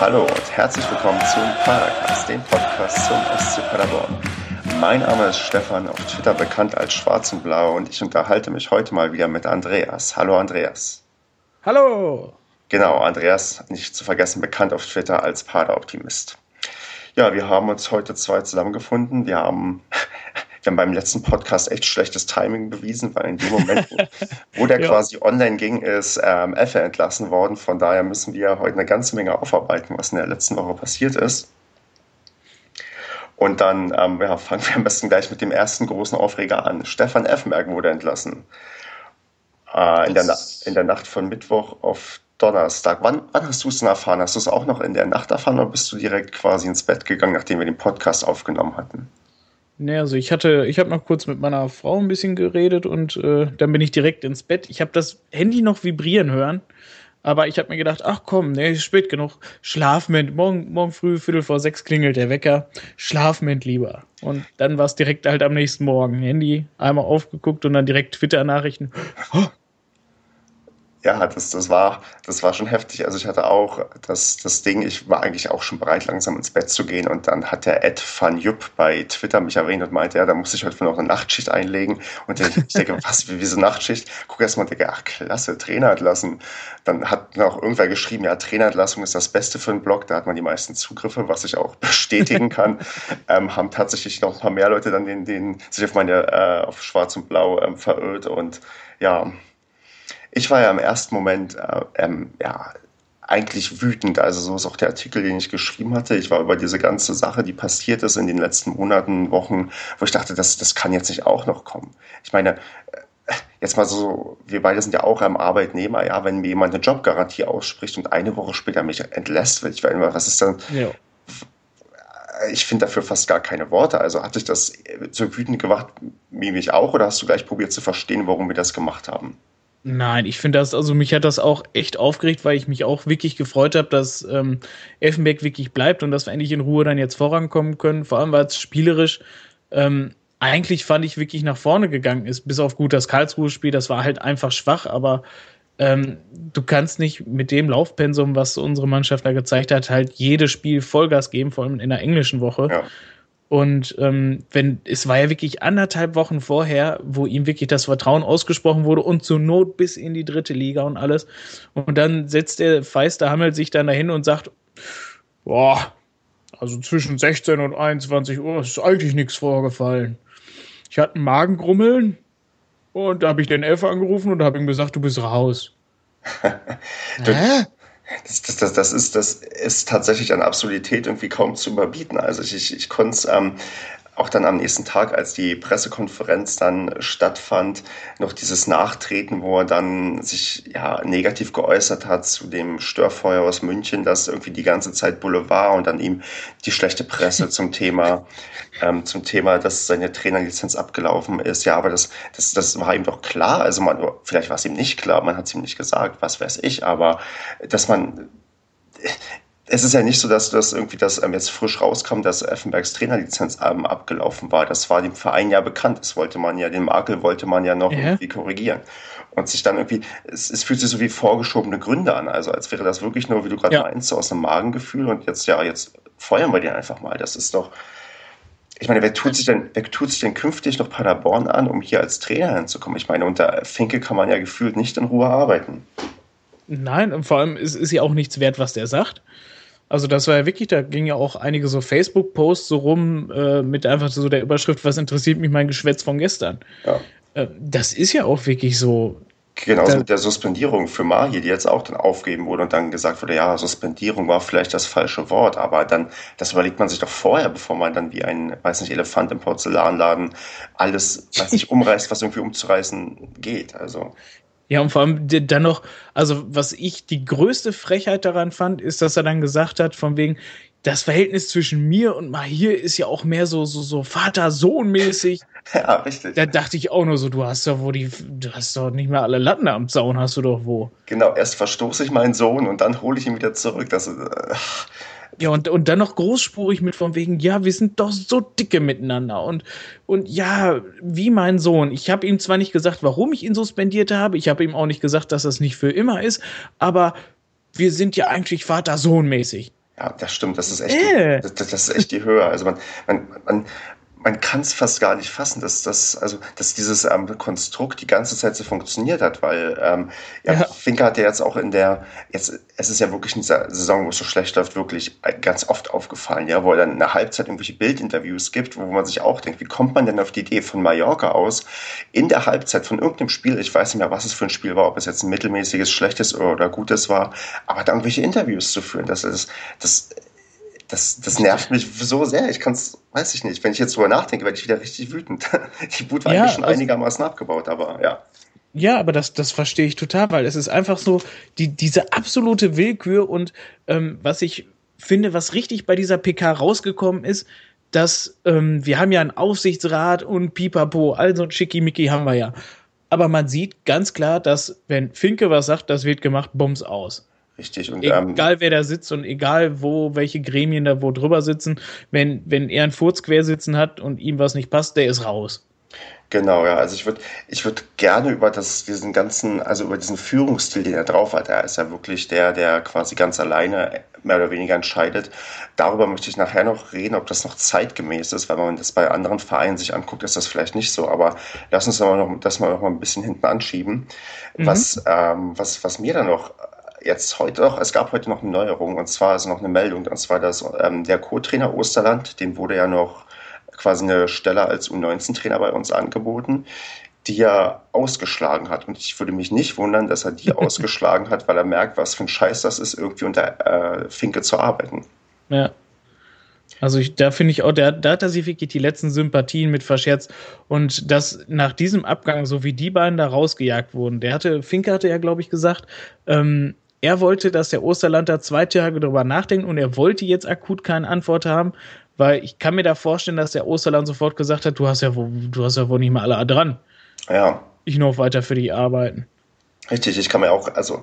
Hallo und herzlich willkommen zum Padercast, dem Podcast zum SC Paderborn. Mein Name ist Stefan, auf Twitter bekannt als Schwarz und Blau und ich unterhalte mich heute mal wieder mit Andreas. Hallo Andreas. Hallo. Genau, Andreas, nicht zu vergessen, bekannt auf Twitter als Paderoptimist. Ja, wir haben uns heute zwei zusammengefunden. Wir haben haben beim letzten Podcast echt schlechtes Timing bewiesen, weil in dem Moment, wo, der ja. quasi online ging, ist ähm, Effe entlassen worden. Von daher müssen wir heute eine ganze Menge aufarbeiten, was in der letzten Woche passiert ist. Und dann ähm, ja, fangen wir am besten gleich mit dem ersten großen Aufreger an. Stefan Effenberg wurde entlassen. Äh, in, der in der Nacht von Mittwoch auf Donnerstag. Wann, wann hast du es denn erfahren? Hast du es auch noch in der Nacht erfahren oder bist du direkt quasi ins Bett gegangen, nachdem wir den Podcast aufgenommen hatten? Nee, also ich hatte, ich habe noch kurz mit meiner Frau ein bisschen geredet und äh, dann bin ich direkt ins Bett. Ich habe das Handy noch vibrieren hören, aber ich habe mir gedacht, ach komm, nee, ist spät genug. Schlafment, morgen, morgen früh, Viertel vor sechs klingelt der Wecker. Schlafment lieber. Und dann war es direkt halt am nächsten Morgen. Handy einmal aufgeguckt und dann direkt Twitter-Nachrichten. Oh, ja, das, das, war, das war schon heftig. Also ich hatte auch das, das Ding, ich war eigentlich auch schon bereit, langsam ins Bett zu gehen. Und dann hat der Ed van Jupp bei Twitter mich erwähnt und meinte, ja, da muss ich heute noch eine Nachtschicht einlegen. Und ich, ich denke, was, wie, wie so Nachtschicht? Guck erst mal und denke, ach klasse, Trainer entlassen. Dann hat noch irgendwer geschrieben, ja, Trainerentlassung ist das Beste für einen Blog. Da hat man die meisten Zugriffe, was ich auch bestätigen kann. ähm, haben tatsächlich noch ein paar mehr Leute dann den, den, sich auf meine, äh, auf Schwarz und Blau ähm, verirrt. Und ja, ich war ja im ersten Moment äh, ähm, ja, eigentlich wütend. Also so ist auch der Artikel, den ich geschrieben hatte. Ich war über diese ganze Sache, die passiert ist in den letzten Monaten, Wochen, wo ich dachte, das, das kann jetzt nicht auch noch kommen. Ich meine, äh, jetzt mal so, wir beide sind ja auch am Arbeitnehmer, ja, wenn mir jemand eine Jobgarantie ausspricht und eine Woche später mich entlässt, will ich immer, was ist dann, ja. ich finde dafür fast gar keine Worte. Also hat dich das so wütend gemacht wie mich auch oder hast du gleich probiert zu verstehen, warum wir das gemacht haben? Nein, ich finde das, also mich hat das auch echt aufgeregt, weil ich mich auch wirklich gefreut habe, dass ähm, Elfenberg wirklich bleibt und dass wir endlich in Ruhe dann jetzt vorankommen können. Vor allem, weil es spielerisch ähm, eigentlich fand ich wirklich nach vorne gegangen ist, bis auf gut das Karlsruhe-Spiel, das war halt einfach schwach, aber ähm, du kannst nicht mit dem Laufpensum, was unsere Mannschaft da gezeigt hat, halt jedes Spiel Vollgas geben, vor allem in der englischen Woche. Ja. Und ähm, wenn es war ja wirklich anderthalb Wochen vorher, wo ihm wirklich das Vertrauen ausgesprochen wurde und zur Not bis in die dritte Liga und alles. Und dann setzt der Feister Hammel sich dann dahin und sagt, boah, also zwischen 16 und 21 Uhr ist eigentlich nichts vorgefallen. Ich hatte einen Magengrummeln und da habe ich den Elf angerufen und habe ihm gesagt, du bist raus. Hä? Das, das, das, das, ist, das ist tatsächlich an Absurdität irgendwie kaum zu überbieten. Also ich, ich, ich konnte es ähm, auch dann am nächsten Tag, als die Pressekonferenz dann stattfand, noch dieses Nachtreten, wo er dann sich ja negativ geäußert hat zu dem Störfeuer aus München, das irgendwie die ganze Zeit Boulevard und dann ihm die schlechte Presse zum Thema, ähm, zum Thema, dass seine Trainerlizenz abgelaufen ist. Ja, aber das, das, das war ihm doch klar. Also man, vielleicht war es ihm nicht klar, man hat es ihm nicht gesagt, was weiß ich, aber dass man es ist ja nicht so, dass das irgendwie das ähm, jetzt frisch rauskam, dass Effenbergs Trainerlizenz ähm, abgelaufen war. Das war dem Verein ja bekannt. Das wollte man ja, den Makel wollte man ja noch ja. irgendwie korrigieren. Und sich dann irgendwie, es, es, fühlt sich so wie vorgeschobene Gründe an. Also als wäre das wirklich nur, wie du gerade ja. meinst, so aus einem Magengefühl und jetzt, ja, jetzt feuern wir den einfach mal. Das ist doch, ich meine, wer tut sich denn, wer tut sich denn künftig noch Paderborn an, um hier als Trainer hinzukommen? Ich meine, unter Finke kann man ja gefühlt nicht in Ruhe arbeiten. Nein, und vor allem ist, ist ja auch nichts wert, was der sagt. Also das war ja wirklich, da ging ja auch einige so Facebook-Posts so rum äh, mit einfach so der Überschrift, was interessiert mich mein Geschwätz von gestern. Ja. Äh, das ist ja auch wirklich so. Genauso mit der Suspendierung für Mahi, die jetzt auch dann aufgeben wurde und dann gesagt wurde, ja, Suspendierung war vielleicht das falsche Wort, aber dann, das überlegt man sich doch vorher, bevor man dann wie ein, weiß nicht, Elefant im Porzellanladen alles, weiß nicht, umreißt, was irgendwie umzureißen geht. Also. Ja, und vor allem dann noch, also was ich die größte Frechheit daran fand, ist, dass er dann gesagt hat, von wegen, das Verhältnis zwischen mir und Mahir ist ja auch mehr so, so, so Vater-Sohn-mäßig. Ja, richtig. Da dachte ich auch nur so, du hast doch wo die, du hast doch nicht mehr alle Latten am Zaun, hast du doch wo. Genau, erst verstoße ich meinen Sohn und dann hole ich ihn wieder zurück. Das, äh, ja, und, und dann noch großspurig mit von wegen, ja, wir sind doch so dicke miteinander. Und, und ja, wie mein Sohn. Ich habe ihm zwar nicht gesagt, warum ich ihn suspendiert habe, ich habe ihm auch nicht gesagt, dass das nicht für immer ist, aber wir sind ja eigentlich Vater-Sohn-mäßig. Ja, das stimmt, das ist echt, äh. die, das, das, ist echt die Höhe. Also man, man, man, man kann es fast gar nicht fassen, dass das, also, dass dieses ähm, Konstrukt die ganze Zeit so funktioniert hat, weil ähm, ja, ja. Finker hat ja jetzt auch in der, jetzt, es ist ja wirklich in dieser Saison, wo es so schlecht läuft, wirklich ganz oft aufgefallen, ja, wo er dann in der Halbzeit irgendwelche Bildinterviews gibt, wo man sich auch denkt, wie kommt man denn auf die Idee von Mallorca aus, in der Halbzeit von irgendeinem Spiel, ich weiß nicht mehr, was es für ein Spiel war, ob es jetzt ein mittelmäßiges, schlechtes oder gutes war, aber da irgendwelche Interviews zu führen, das ist, das das, das nervt mich so sehr. Ich kann es, weiß ich nicht. Wenn ich jetzt drüber nachdenke, werde ich wieder richtig wütend. Die Wut war ja, eigentlich schon also, einigermaßen abgebaut, aber ja. Ja, aber das, das verstehe ich total, weil es ist einfach so die, diese absolute Willkür und ähm, was ich finde, was richtig bei dieser PK rausgekommen ist, dass ähm, wir haben ja einen Aufsichtsrat und Pipapo, also ein Schickimicki haben wir ja. Aber man sieht ganz klar, dass wenn Finke was sagt, das wird gemacht, Bums aus. Richtig. Und, ähm, egal ähm, wer da sitzt und egal wo, welche Gremien da wo drüber sitzen, wenn, wenn er einen Furz quer sitzen hat und ihm was nicht passt, der ist raus. Genau, ja. Also ich würde ich würde gerne über das, diesen ganzen, also über diesen Führungsstil, den er drauf hat. Er ist ja wirklich der, der quasi ganz alleine mehr oder weniger entscheidet. Darüber möchte ich nachher noch reden, ob das noch zeitgemäß ist, weil wenn man das bei anderen Vereinen sich anguckt, ist das vielleicht nicht so. Aber lass uns aber noch, das mal noch mal ein bisschen hinten anschieben. Mhm. Was, ähm, was, was mir dann noch jetzt heute noch, es gab heute noch eine Neuerung und zwar ist noch eine Meldung, und zwar dass ähm, der Co-Trainer Osterland, dem wurde ja noch quasi eine Stelle als U19-Trainer bei uns angeboten, die er ausgeschlagen hat. Und ich würde mich nicht wundern, dass er die ausgeschlagen hat, weil er merkt, was für ein Scheiß das ist, irgendwie unter äh, Finke zu arbeiten. Ja. Also ich, da finde ich auch, da, da hat er sich wirklich die letzten Sympathien mit verscherzt. Und dass nach diesem Abgang, so wie die beiden da rausgejagt wurden, der hatte, Finke hatte ja, glaube ich, gesagt, ähm, er wollte, dass der Osterlander zwei Tage darüber nachdenkt und er wollte jetzt akut keine Antwort haben, weil ich kann mir da vorstellen, dass der Osterland sofort gesagt hat, du hast ja wohl, du hast ja wohl nicht mal alle dran. Ja. Ich noch weiter für dich arbeiten. Richtig, ich kann mir auch, also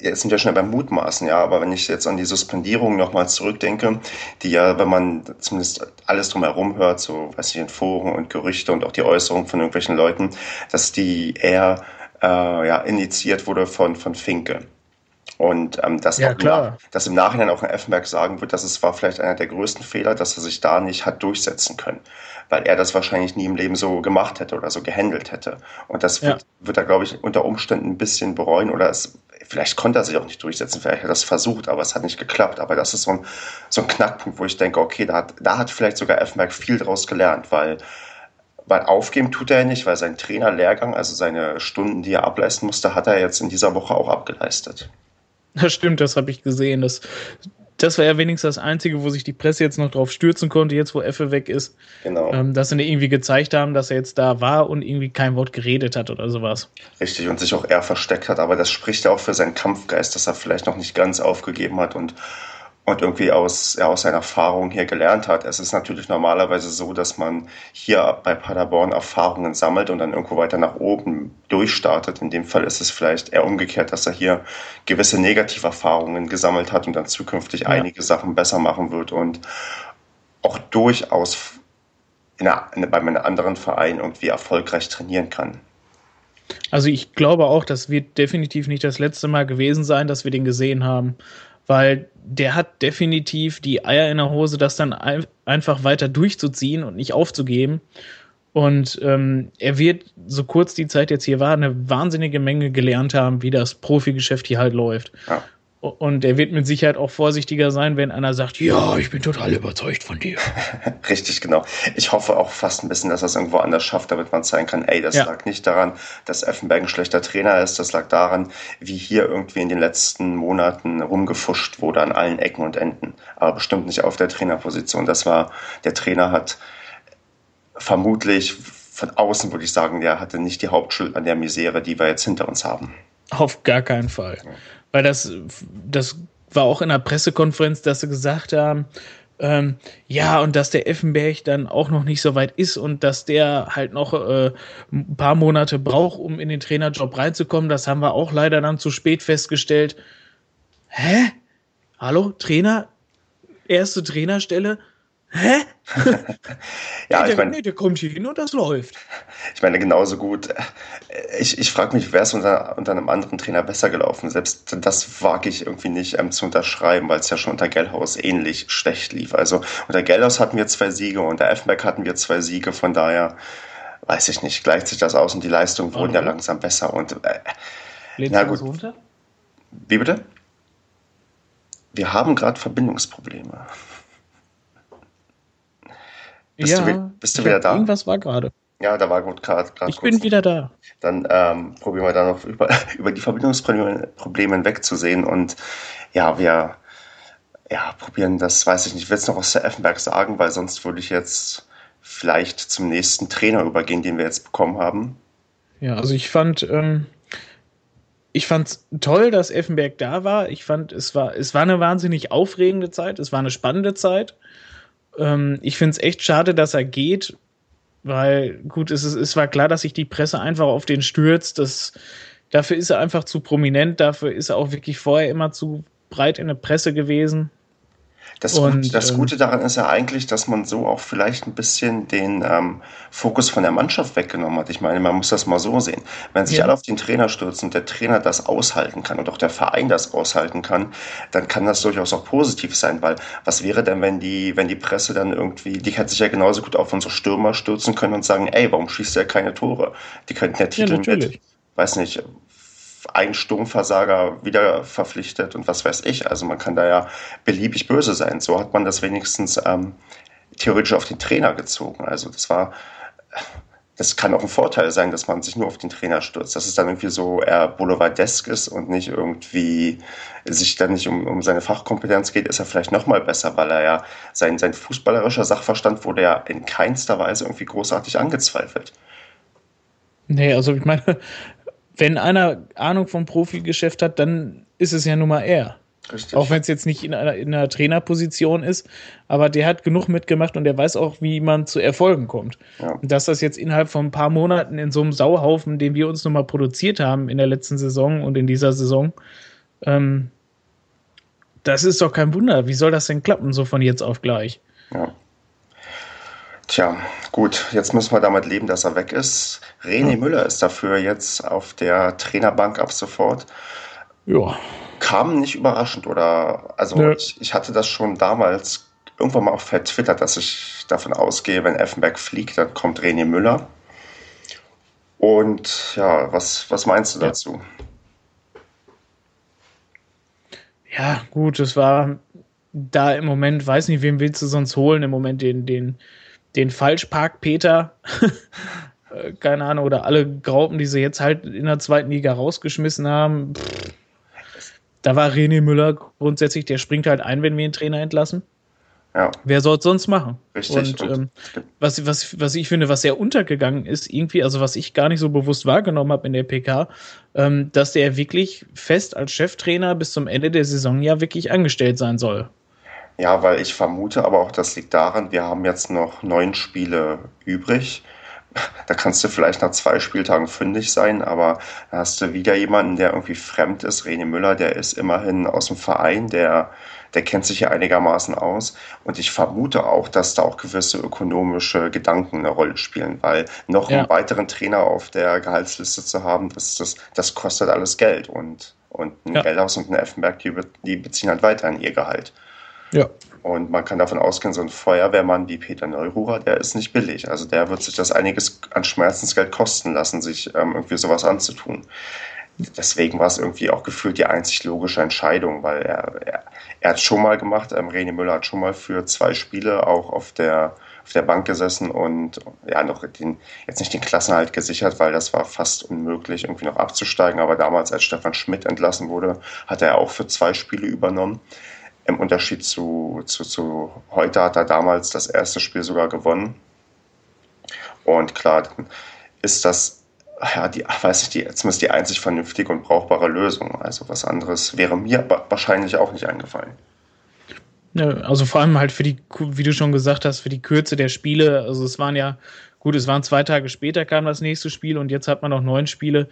jetzt sind wir schnell beim Mutmaßen, ja, aber wenn ich jetzt an die Suspendierung nochmal zurückdenke, die ja, wenn man zumindest alles drumherum hört, so, weiß ich, in Foren und Gerüchte und auch die Äußerungen von irgendwelchen Leuten, dass die eher äh, ja, initiiert wurde von, von Finke. Und ähm, dass, ja, klar. dass im Nachhinein auch ein Effenberg sagen wird, dass es war vielleicht einer der größten Fehler, dass er sich da nicht hat durchsetzen können. Weil er das wahrscheinlich nie im Leben so gemacht hätte oder so gehandelt hätte. Und das wird, ja. wird er, glaube ich, unter Umständen ein bisschen bereuen oder es, vielleicht konnte er sich auch nicht durchsetzen, vielleicht hat er das versucht, aber es hat nicht geklappt. Aber das ist so ein, so ein Knackpunkt, wo ich denke, okay, da hat, da hat vielleicht sogar Effenberg viel draus gelernt, weil weil aufgeben tut er nicht, weil sein Trainerlehrgang, also seine Stunden, die er ableisten musste, hat er jetzt in dieser Woche auch abgeleistet. Das stimmt, das habe ich gesehen. Das, das war ja wenigstens das Einzige, wo sich die Presse jetzt noch drauf stürzen konnte, jetzt wo Effe weg ist. Genau. Ähm, dass sie irgendwie gezeigt haben, dass er jetzt da war und irgendwie kein Wort geredet hat oder sowas. Richtig, und sich auch eher versteckt hat. Aber das spricht ja auch für seinen Kampfgeist, dass er vielleicht noch nicht ganz aufgegeben hat und und irgendwie aus, ja, aus seiner Erfahrung hier gelernt hat. Es ist natürlich normalerweise so, dass man hier bei Paderborn Erfahrungen sammelt und dann irgendwo weiter nach oben durchstartet. In dem Fall ist es vielleicht eher umgekehrt, dass er hier gewisse Negativerfahrungen gesammelt hat und dann zukünftig ja. einige Sachen besser machen wird und auch durchaus in einer, in, bei einem anderen Verein irgendwie erfolgreich trainieren kann. Also ich glaube auch, das wird definitiv nicht das letzte Mal gewesen sein, dass wir den gesehen haben weil der hat definitiv die Eier in der Hose, das dann ein einfach weiter durchzuziehen und nicht aufzugeben. Und ähm, er wird, so kurz die Zeit jetzt hier war, eine wahnsinnige Menge gelernt haben, wie das Profigeschäft hier halt läuft. Ja. Und er wird mit Sicherheit auch vorsichtiger sein, wenn einer sagt, ja, ich bin total überzeugt von dir. Richtig, genau. Ich hoffe auch fast ein bisschen, dass er es irgendwo anders schafft, damit man zeigen kann, ey, das ja. lag nicht daran, dass Effenberg ein schlechter Trainer ist, das lag daran, wie hier irgendwie in den letzten Monaten rumgefuscht wurde an allen Ecken und Enden. Aber bestimmt nicht auf der Trainerposition. Das war, der Trainer hat vermutlich von außen, würde ich sagen, der hatte nicht die Hauptschuld an der Misere, die wir jetzt hinter uns haben. Auf gar keinen Fall. Ja weil das, das war auch in der Pressekonferenz, dass sie gesagt haben, ähm, ja, und dass der Effenberg dann auch noch nicht so weit ist und dass der halt noch äh, ein paar Monate braucht, um in den Trainerjob reinzukommen. Das haben wir auch leider dann zu spät festgestellt. Hä? Hallo, Trainer? Erste Trainerstelle? Hä? ja, nee, ich meine, nee, der kommt hier hin und das läuft. Ich meine, genauso gut. Ich, ich frage mich, wäre es unter, unter einem anderen Trainer besser gelaufen? Selbst das wage ich irgendwie nicht ähm, zu unterschreiben, weil es ja schon unter Gellhaus ähnlich schlecht lief. Also unter Gellhaus hatten wir zwei Siege, unter Effenberg hatten wir zwei Siege, von daher weiß ich nicht, gleicht sich das aus und die Leistungen wurden ja langsam besser. Und äh, na gut. Runter? Wie bitte? Wir haben gerade Verbindungsprobleme. Bist ja, du, bist du wieder da? Irgendwas war gerade. Ja, da war gut gerade. Ich bin wieder da. Dann ähm, probieren wir da noch über, über die Verbindungsprobleme hinwegzusehen. Und ja, wir ja, probieren das, weiß ich nicht, ich will es noch aus der Effenberg sagen, weil sonst würde ich jetzt vielleicht zum nächsten Trainer übergehen, den wir jetzt bekommen haben. Ja, also ich fand, ähm, ich fand toll, dass Effenberg da war. Ich fand, es war, es war eine wahnsinnig aufregende Zeit, es war eine spannende Zeit. Ähm, ich finde es echt schade, dass er geht, weil gut, es, es war klar, dass sich die Presse einfach auf den stürzt. Das, dafür ist er einfach zu prominent, dafür ist er auch wirklich vorher immer zu breit in der Presse gewesen. Das, und, Gute, das ähm, Gute daran ist ja eigentlich, dass man so auch vielleicht ein bisschen den ähm, Fokus von der Mannschaft weggenommen hat. Ich meine, man muss das mal so sehen. Wenn sich ja. alle auf den Trainer stürzen und der Trainer das aushalten kann und auch der Verein das aushalten kann, dann kann das durchaus auch positiv sein, weil was wäre denn, wenn die, wenn die Presse dann irgendwie, die hätte sich ja genauso gut auf unsere Stürmer stürzen können und sagen, ey, warum schießt der keine Tore? Die könnten ja Titel ja, mit, weiß nicht, ein Sturmversager wieder verpflichtet und was weiß ich. Also man kann da ja beliebig böse sein. So hat man das wenigstens ähm, theoretisch auf den Trainer gezogen. Also das war, das kann auch ein Vorteil sein, dass man sich nur auf den Trainer stürzt. Dass es dann irgendwie so eher boulevardesk ist und nicht irgendwie sich dann nicht um, um seine Fachkompetenz geht, ist er vielleicht nochmal besser, weil er ja sein, sein fußballerischer Sachverstand wurde ja in keinster Weise irgendwie großartig angezweifelt. Nee, also ich meine, wenn einer Ahnung vom Profigeschäft hat, dann ist es ja nun mal er. Richtig. Auch wenn es jetzt nicht in einer, in einer, Trainerposition ist, aber der hat genug mitgemacht und der weiß auch, wie man zu Erfolgen kommt. Ja. Und dass das jetzt innerhalb von ein paar Monaten in so einem Sauhaufen, den wir uns nochmal produziert haben in der letzten Saison und in dieser Saison, ähm, das ist doch kein Wunder. Wie soll das denn klappen, so von jetzt auf gleich? Ja. Tja, gut, jetzt müssen wir damit leben, dass er weg ist. René hm. Müller ist dafür jetzt auf der Trainerbank ab sofort. Ja. Kam nicht überraschend, oder? Also ja. ich, ich, hatte das schon damals irgendwann mal auch vertwittert, dass ich davon ausgehe, wenn Effenberg fliegt, dann kommt René Müller. Und ja, was, was meinst du dazu? Ja, gut, es war da im Moment, weiß nicht, wen willst du sonst holen, im Moment den, den den Falschpark-Peter, äh, keine Ahnung, oder alle Graupen, die sie jetzt halt in der zweiten Liga rausgeschmissen haben. Pff, da war René Müller grundsätzlich, der springt halt ein, wenn wir den Trainer entlassen. Ja. Wer soll es sonst machen? Richtig. Und ähm, was, was, was ich finde, was sehr untergegangen ist, irgendwie, also was ich gar nicht so bewusst wahrgenommen habe in der PK, ähm, dass der wirklich fest als Cheftrainer bis zum Ende der Saison ja wirklich angestellt sein soll. Ja, weil ich vermute, aber auch das liegt daran, wir haben jetzt noch neun Spiele übrig. Da kannst du vielleicht nach zwei Spieltagen fündig sein, aber da hast du wieder jemanden, der irgendwie fremd ist. René Müller, der ist immerhin aus dem Verein, der, der kennt sich ja einigermaßen aus. Und ich vermute auch, dass da auch gewisse ökonomische Gedanken eine Rolle spielen, weil noch ja. einen weiteren Trainer auf der Gehaltsliste zu haben, das, das, das kostet alles Geld. Und, und ein ja. Geldhaus und ein Effenberg, die, die beziehen halt weiterhin ihr Gehalt. Ja. Und man kann davon ausgehen, so ein Feuerwehrmann wie Peter Neururer, der ist nicht billig. Also der wird sich das einiges an Schmerzensgeld kosten lassen, sich ähm, irgendwie sowas anzutun. Deswegen war es irgendwie auch gefühlt die einzig logische Entscheidung, weil er, er, er hat schon mal gemacht, ähm, René Müller hat schon mal für zwei Spiele auch auf der, auf der Bank gesessen und ja, noch den, jetzt nicht den Klassenhalt gesichert, weil das war fast unmöglich, irgendwie noch abzusteigen. Aber damals, als Stefan Schmidt entlassen wurde, hat er auch für zwei Spiele übernommen. Im Unterschied zu, zu, zu heute hat er damals das erste Spiel sogar gewonnen. Und klar, ist das, ja, die, weiß ich, die, zumindest die einzig vernünftige und brauchbare Lösung. Also was anderes wäre mir wahrscheinlich auch nicht eingefallen. Also vor allem halt für die, wie du schon gesagt hast, für die Kürze der Spiele. Also es waren ja, gut, es waren zwei Tage später kam das nächste Spiel und jetzt hat man noch neun Spiele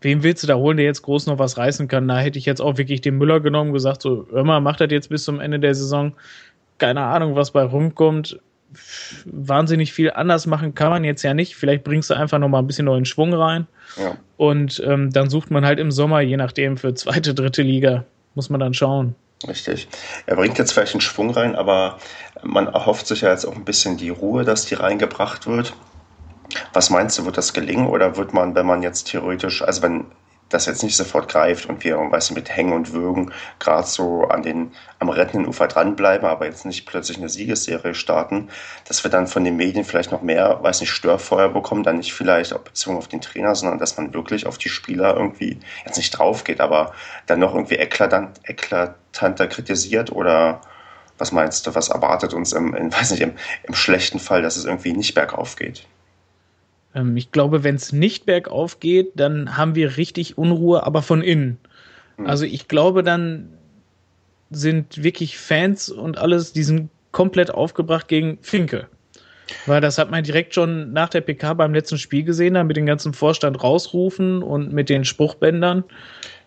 wen willst du da holen, der jetzt groß noch was reißen kann? Da hätte ich jetzt auch wirklich den Müller genommen, gesagt, so, hör mal, mach das jetzt bis zum Ende der Saison. keine Ahnung, was bei rumkommt. Wahnsinnig viel anders machen kann man jetzt ja nicht. Vielleicht bringst du einfach noch mal ein bisschen neuen Schwung rein. Ja. Und ähm, dann sucht man halt im Sommer, je nachdem, für zweite, dritte Liga, muss man dann schauen. Richtig. Er bringt jetzt vielleicht einen Schwung rein, aber man erhofft sich ja jetzt auch ein bisschen die Ruhe, dass die reingebracht wird. Was meinst du, wird das gelingen oder wird man, wenn man jetzt theoretisch, also wenn das jetzt nicht sofort greift und wir, weißt du, mit Hängen und Würgen gerade so an den, am rettenden Ufer dranbleiben, aber jetzt nicht plötzlich eine Siegesserie starten, dass wir dann von den Medien vielleicht noch mehr, weiß nicht, Störfeuer bekommen, dann nicht vielleicht auf bezogen auf den Trainer, sondern dass man wirklich auf die Spieler irgendwie jetzt nicht drauf geht, aber dann noch irgendwie eklatant, eklatanter kritisiert oder was meinst du, was erwartet uns im, in, weiß nicht, im, im schlechten Fall, dass es irgendwie nicht bergauf geht? Ähm, ich glaube, wenn es nicht bergauf geht, dann haben wir richtig Unruhe, aber von innen. Mhm. Also ich glaube, dann sind wirklich Fans und alles, die sind komplett aufgebracht gegen Finke. Weil das hat man direkt schon nach der PK beim letzten Spiel gesehen, da mit dem ganzen Vorstand rausrufen und mit den Spruchbändern.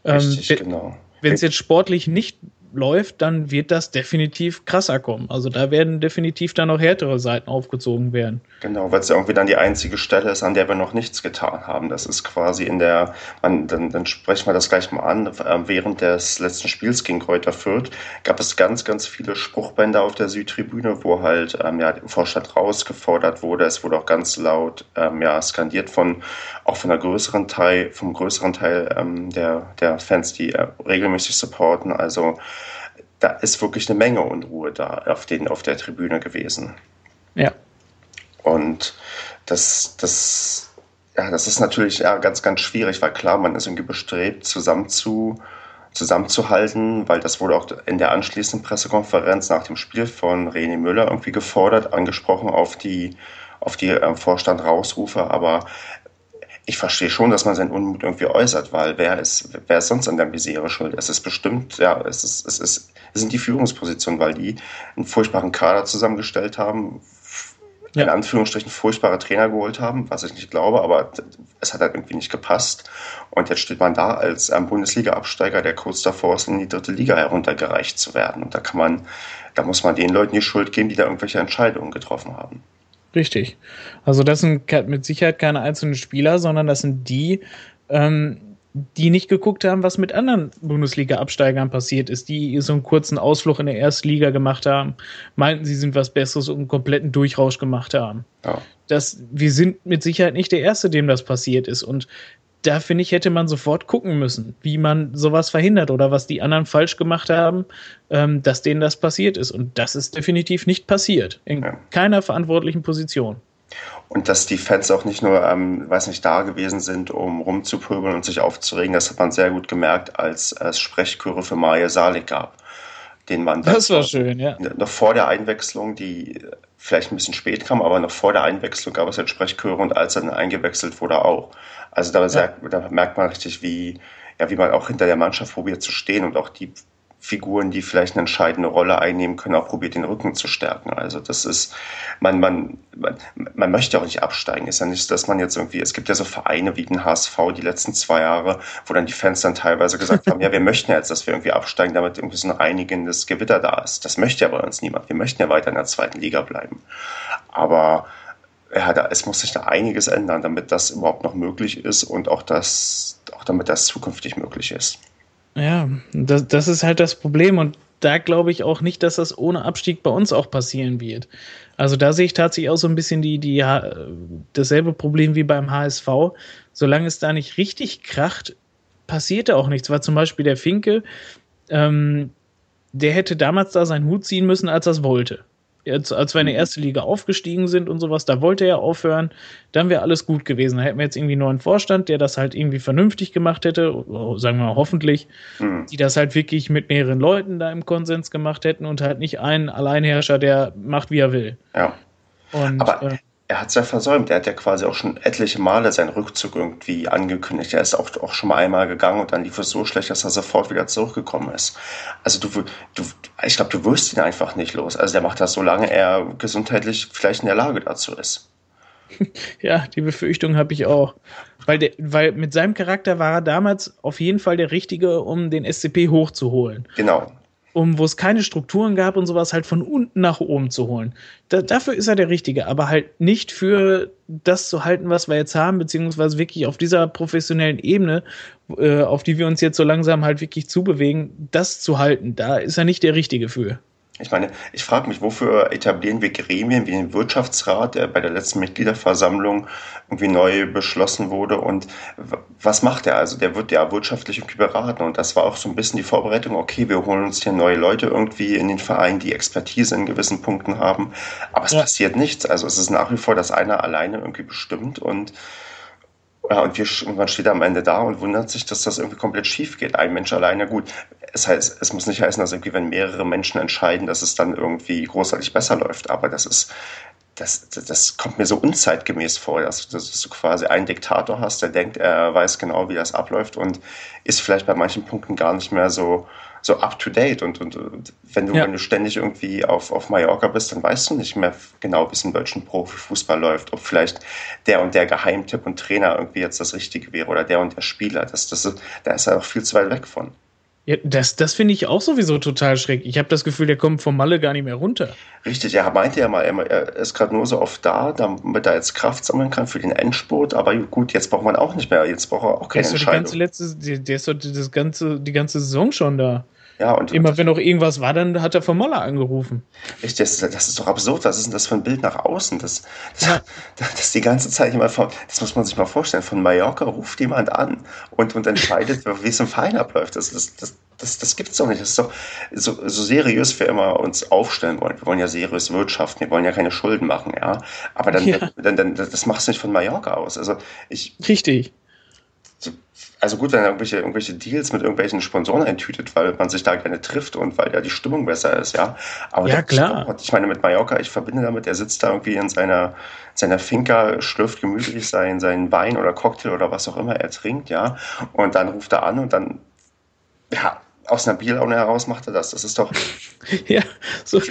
Richtig, ähm, genau. Wenn es jetzt sportlich nicht läuft, dann wird das definitiv krasser kommen. Also da werden definitiv dann noch härtere Seiten aufgezogen werden. Genau, weil es ja irgendwie dann die einzige Stelle ist, an der wir noch nichts getan haben. Das ist quasi in der, man, dann, dann sprechen wir das gleich mal an, ähm, während des letzten Spiels gegen Kräuter Fürth gab es ganz, ganz viele Spruchbänder auf der Südtribüne, wo halt ähm, ja, der Vorstand rausgefordert wurde. Es wurde auch ganz laut ähm, ja, skandiert von auch von der größeren Teil, vom größeren Teil ähm, der, der Fans, die äh, regelmäßig supporten. Also da ist wirklich eine Menge Unruhe da auf, den, auf der Tribüne gewesen. Ja. Und das, das, ja, das ist natürlich ja, ganz, ganz schwierig, weil klar, man ist irgendwie bestrebt, zusammen zu, zusammenzuhalten, weil das wurde auch in der anschließenden Pressekonferenz nach dem Spiel von René Müller irgendwie gefordert, angesprochen auf die, auf die äh, Vorstand-Rausrufe, aber ich verstehe schon, dass man seinen Unmut irgendwie äußert, weil wer ist, wer ist sonst an der Misere schuld? Es ist bestimmt, ja, es ist, es ist, es sind die Führungspositionen, weil die einen furchtbaren Kader zusammengestellt haben, ja. in Anführungsstrichen furchtbare Trainer geholt haben, was ich nicht glaube, aber es hat halt irgendwie nicht gepasst. Und jetzt steht man da als ähm, Bundesliga-Absteiger, der kurz davor ist, in die dritte Liga heruntergereicht zu werden. Und da kann man, da muss man den Leuten die Schuld geben, die da irgendwelche Entscheidungen getroffen haben. Richtig. Also das sind mit Sicherheit keine einzelnen Spieler, sondern das sind die, ähm, die nicht geguckt haben, was mit anderen Bundesliga-Absteigern passiert ist, die so einen kurzen Ausflug in der ersten Liga gemacht haben, meinten, sie sind was Besseres und einen kompletten Durchrausch gemacht haben. Ja. Das, wir sind mit Sicherheit nicht der Erste, dem das passiert ist. Und da finde ich, hätte man sofort gucken müssen, wie man sowas verhindert oder was die anderen falsch gemacht haben, ähm, dass denen das passiert ist. Und das ist definitiv nicht passiert. In ja. keiner verantwortlichen Position. Und dass die Fans auch nicht nur, ähm, weiß nicht, da gewesen sind, um rumzupöbeln und sich aufzuregen, das hat man sehr gut gemerkt, als es Sprechchöre für Maja Salik gab. Den man das war schön, ja. Noch vor der Einwechslung, die vielleicht ein bisschen spät kam, aber noch vor der Einwechslung gab es halt Sprechchöre und als er dann eingewechselt wurde auch. Also da, ja. da merkt man richtig, wie, ja, wie man auch hinter der Mannschaft probiert zu stehen und auch die Figuren, die vielleicht eine entscheidende Rolle einnehmen können, auch probiert, den Rücken zu stärken. Also das ist, man, man, man, man möchte auch nicht absteigen. Ist ja nicht, dass man jetzt irgendwie, es gibt ja so Vereine wie den HSV die letzten zwei Jahre, wo dann die Fans dann teilweise gesagt haben, ja, wir möchten ja jetzt, dass wir irgendwie absteigen, damit irgendwie so ein reinigendes Gewitter da ist. Das möchte ja bei uns niemand. Wir möchten ja weiter in der zweiten Liga bleiben. Aber ja, da, es muss sich da einiges ändern, damit das überhaupt noch möglich ist und auch das, auch damit das zukünftig möglich ist. Ja, das, das ist halt das Problem und da glaube ich auch nicht, dass das ohne Abstieg bei uns auch passieren wird. Also da sehe ich tatsächlich auch so ein bisschen die, die, dasselbe Problem wie beim HSV. Solange es da nicht richtig kracht, passiert da auch nichts. Weil zum Beispiel der Finke, ähm, der hätte damals da seinen Hut ziehen müssen, als er es wollte jetzt, als wir in die erste Liga aufgestiegen sind und sowas, da wollte er aufhören, dann wäre alles gut gewesen. Da hätten wir jetzt irgendwie einen neuen Vorstand, der das halt irgendwie vernünftig gemacht hätte, sagen wir mal hoffentlich, mhm. die das halt wirklich mit mehreren Leuten da im Konsens gemacht hätten und halt nicht einen Alleinherrscher, der macht, wie er will. Ja. Und, Aber äh, er hat es ja versäumt. Er hat ja quasi auch schon etliche Male seinen Rückzug irgendwie angekündigt. Er ist auch, auch schon mal einmal gegangen und dann lief es so schlecht, dass er sofort wieder zurückgekommen ist. Also du, du ich glaube, du wirst ihn einfach nicht los. Also der macht das, solange er gesundheitlich vielleicht in der Lage dazu ist. Ja, die Befürchtung habe ich auch. Weil, der, weil mit seinem Charakter war er damals auf jeden Fall der Richtige, um den SCP hochzuholen. Genau. Um wo es keine Strukturen gab und sowas, halt von unten nach oben zu holen. Da, dafür ist er der Richtige, aber halt nicht für das zu halten, was wir jetzt haben, beziehungsweise wirklich auf dieser professionellen Ebene, äh, auf die wir uns jetzt so langsam halt wirklich zubewegen, das zu halten. Da ist er nicht der Richtige für. Ich meine, ich frage mich, wofür etablieren wir Gremien wie den Wirtschaftsrat, der bei der letzten Mitgliederversammlung irgendwie neu beschlossen wurde und was macht er? Also der wird ja wirtschaftlich irgendwie beraten und das war auch so ein bisschen die Vorbereitung, okay, wir holen uns hier neue Leute irgendwie in den Verein, die Expertise in gewissen Punkten haben, aber es ja. passiert nichts. Also es ist nach wie vor, dass einer alleine irgendwie bestimmt und ja, und, wir, und man steht am Ende da und wundert sich, dass das irgendwie komplett schief geht. Ein Mensch alleine, gut. Es heißt, es muss nicht heißen, dass irgendwie, wenn mehrere Menschen entscheiden, dass es dann irgendwie großartig besser läuft. Aber das ist, das, das, das kommt mir so unzeitgemäß vor, dass, dass du quasi einen Diktator hast, der denkt, er weiß genau, wie das abläuft und ist vielleicht bei manchen Punkten gar nicht mehr so, so up to date. Und, und, und wenn, du, ja. wenn du ständig irgendwie auf, auf Mallorca bist, dann weißt du nicht mehr genau, wie es im deutschen Profifußball läuft. Ob vielleicht der und der Geheimtipp und Trainer irgendwie jetzt das Richtige wäre oder der und der Spieler. Das, das, da ist er auch viel zu weit weg von. Ja, das, das finde ich auch sowieso total schräg. Ich habe das Gefühl, der kommt vom Malle gar nicht mehr runter. Richtig, er meinte ja mal, er ist gerade nur so oft da, damit er jetzt Kraft sammeln kann für den Endspurt. Aber gut, jetzt braucht man auch nicht mehr. Jetzt braucht er auch keine der ist Entscheidung. Die ganze letzte, der ist doch das ganze, die ganze Saison schon da. Ja, und immer wenn noch irgendwas war, dann hat er von Moller angerufen. Echt, das, das, ist doch absurd. Was ist denn das für ein Bild nach außen? Das, das, ja. das die ganze Zeit immer von, das muss man sich mal vorstellen. Von Mallorca ruft jemand an und, und entscheidet, wie es im Verein abläuft. Das, das, das, das, das gibt's doch nicht. Das ist doch so, so seriös wir immer uns aufstellen wollen. Wir wollen ja seriös wirtschaften. Wir wollen ja keine Schulden machen, ja. Aber dann, ja. dann, dann das machst du nicht von Mallorca aus. Also ich. Richtig also gut, wenn er irgendwelche, irgendwelche Deals mit irgendwelchen Sponsoren eintütet, weil man sich da gerne trifft und weil ja die Stimmung besser ist, ja. Aber ja, klar. Ich meine, mit Mallorca, ich verbinde damit, er sitzt da irgendwie in seiner, seiner Finca, schlürft gemütlich sein, seinen Wein oder Cocktail oder was auch immer er trinkt, ja. Und dann ruft er an und dann, ja, aus einer Bierlaune heraus macht er das. Das ist doch. ja, so,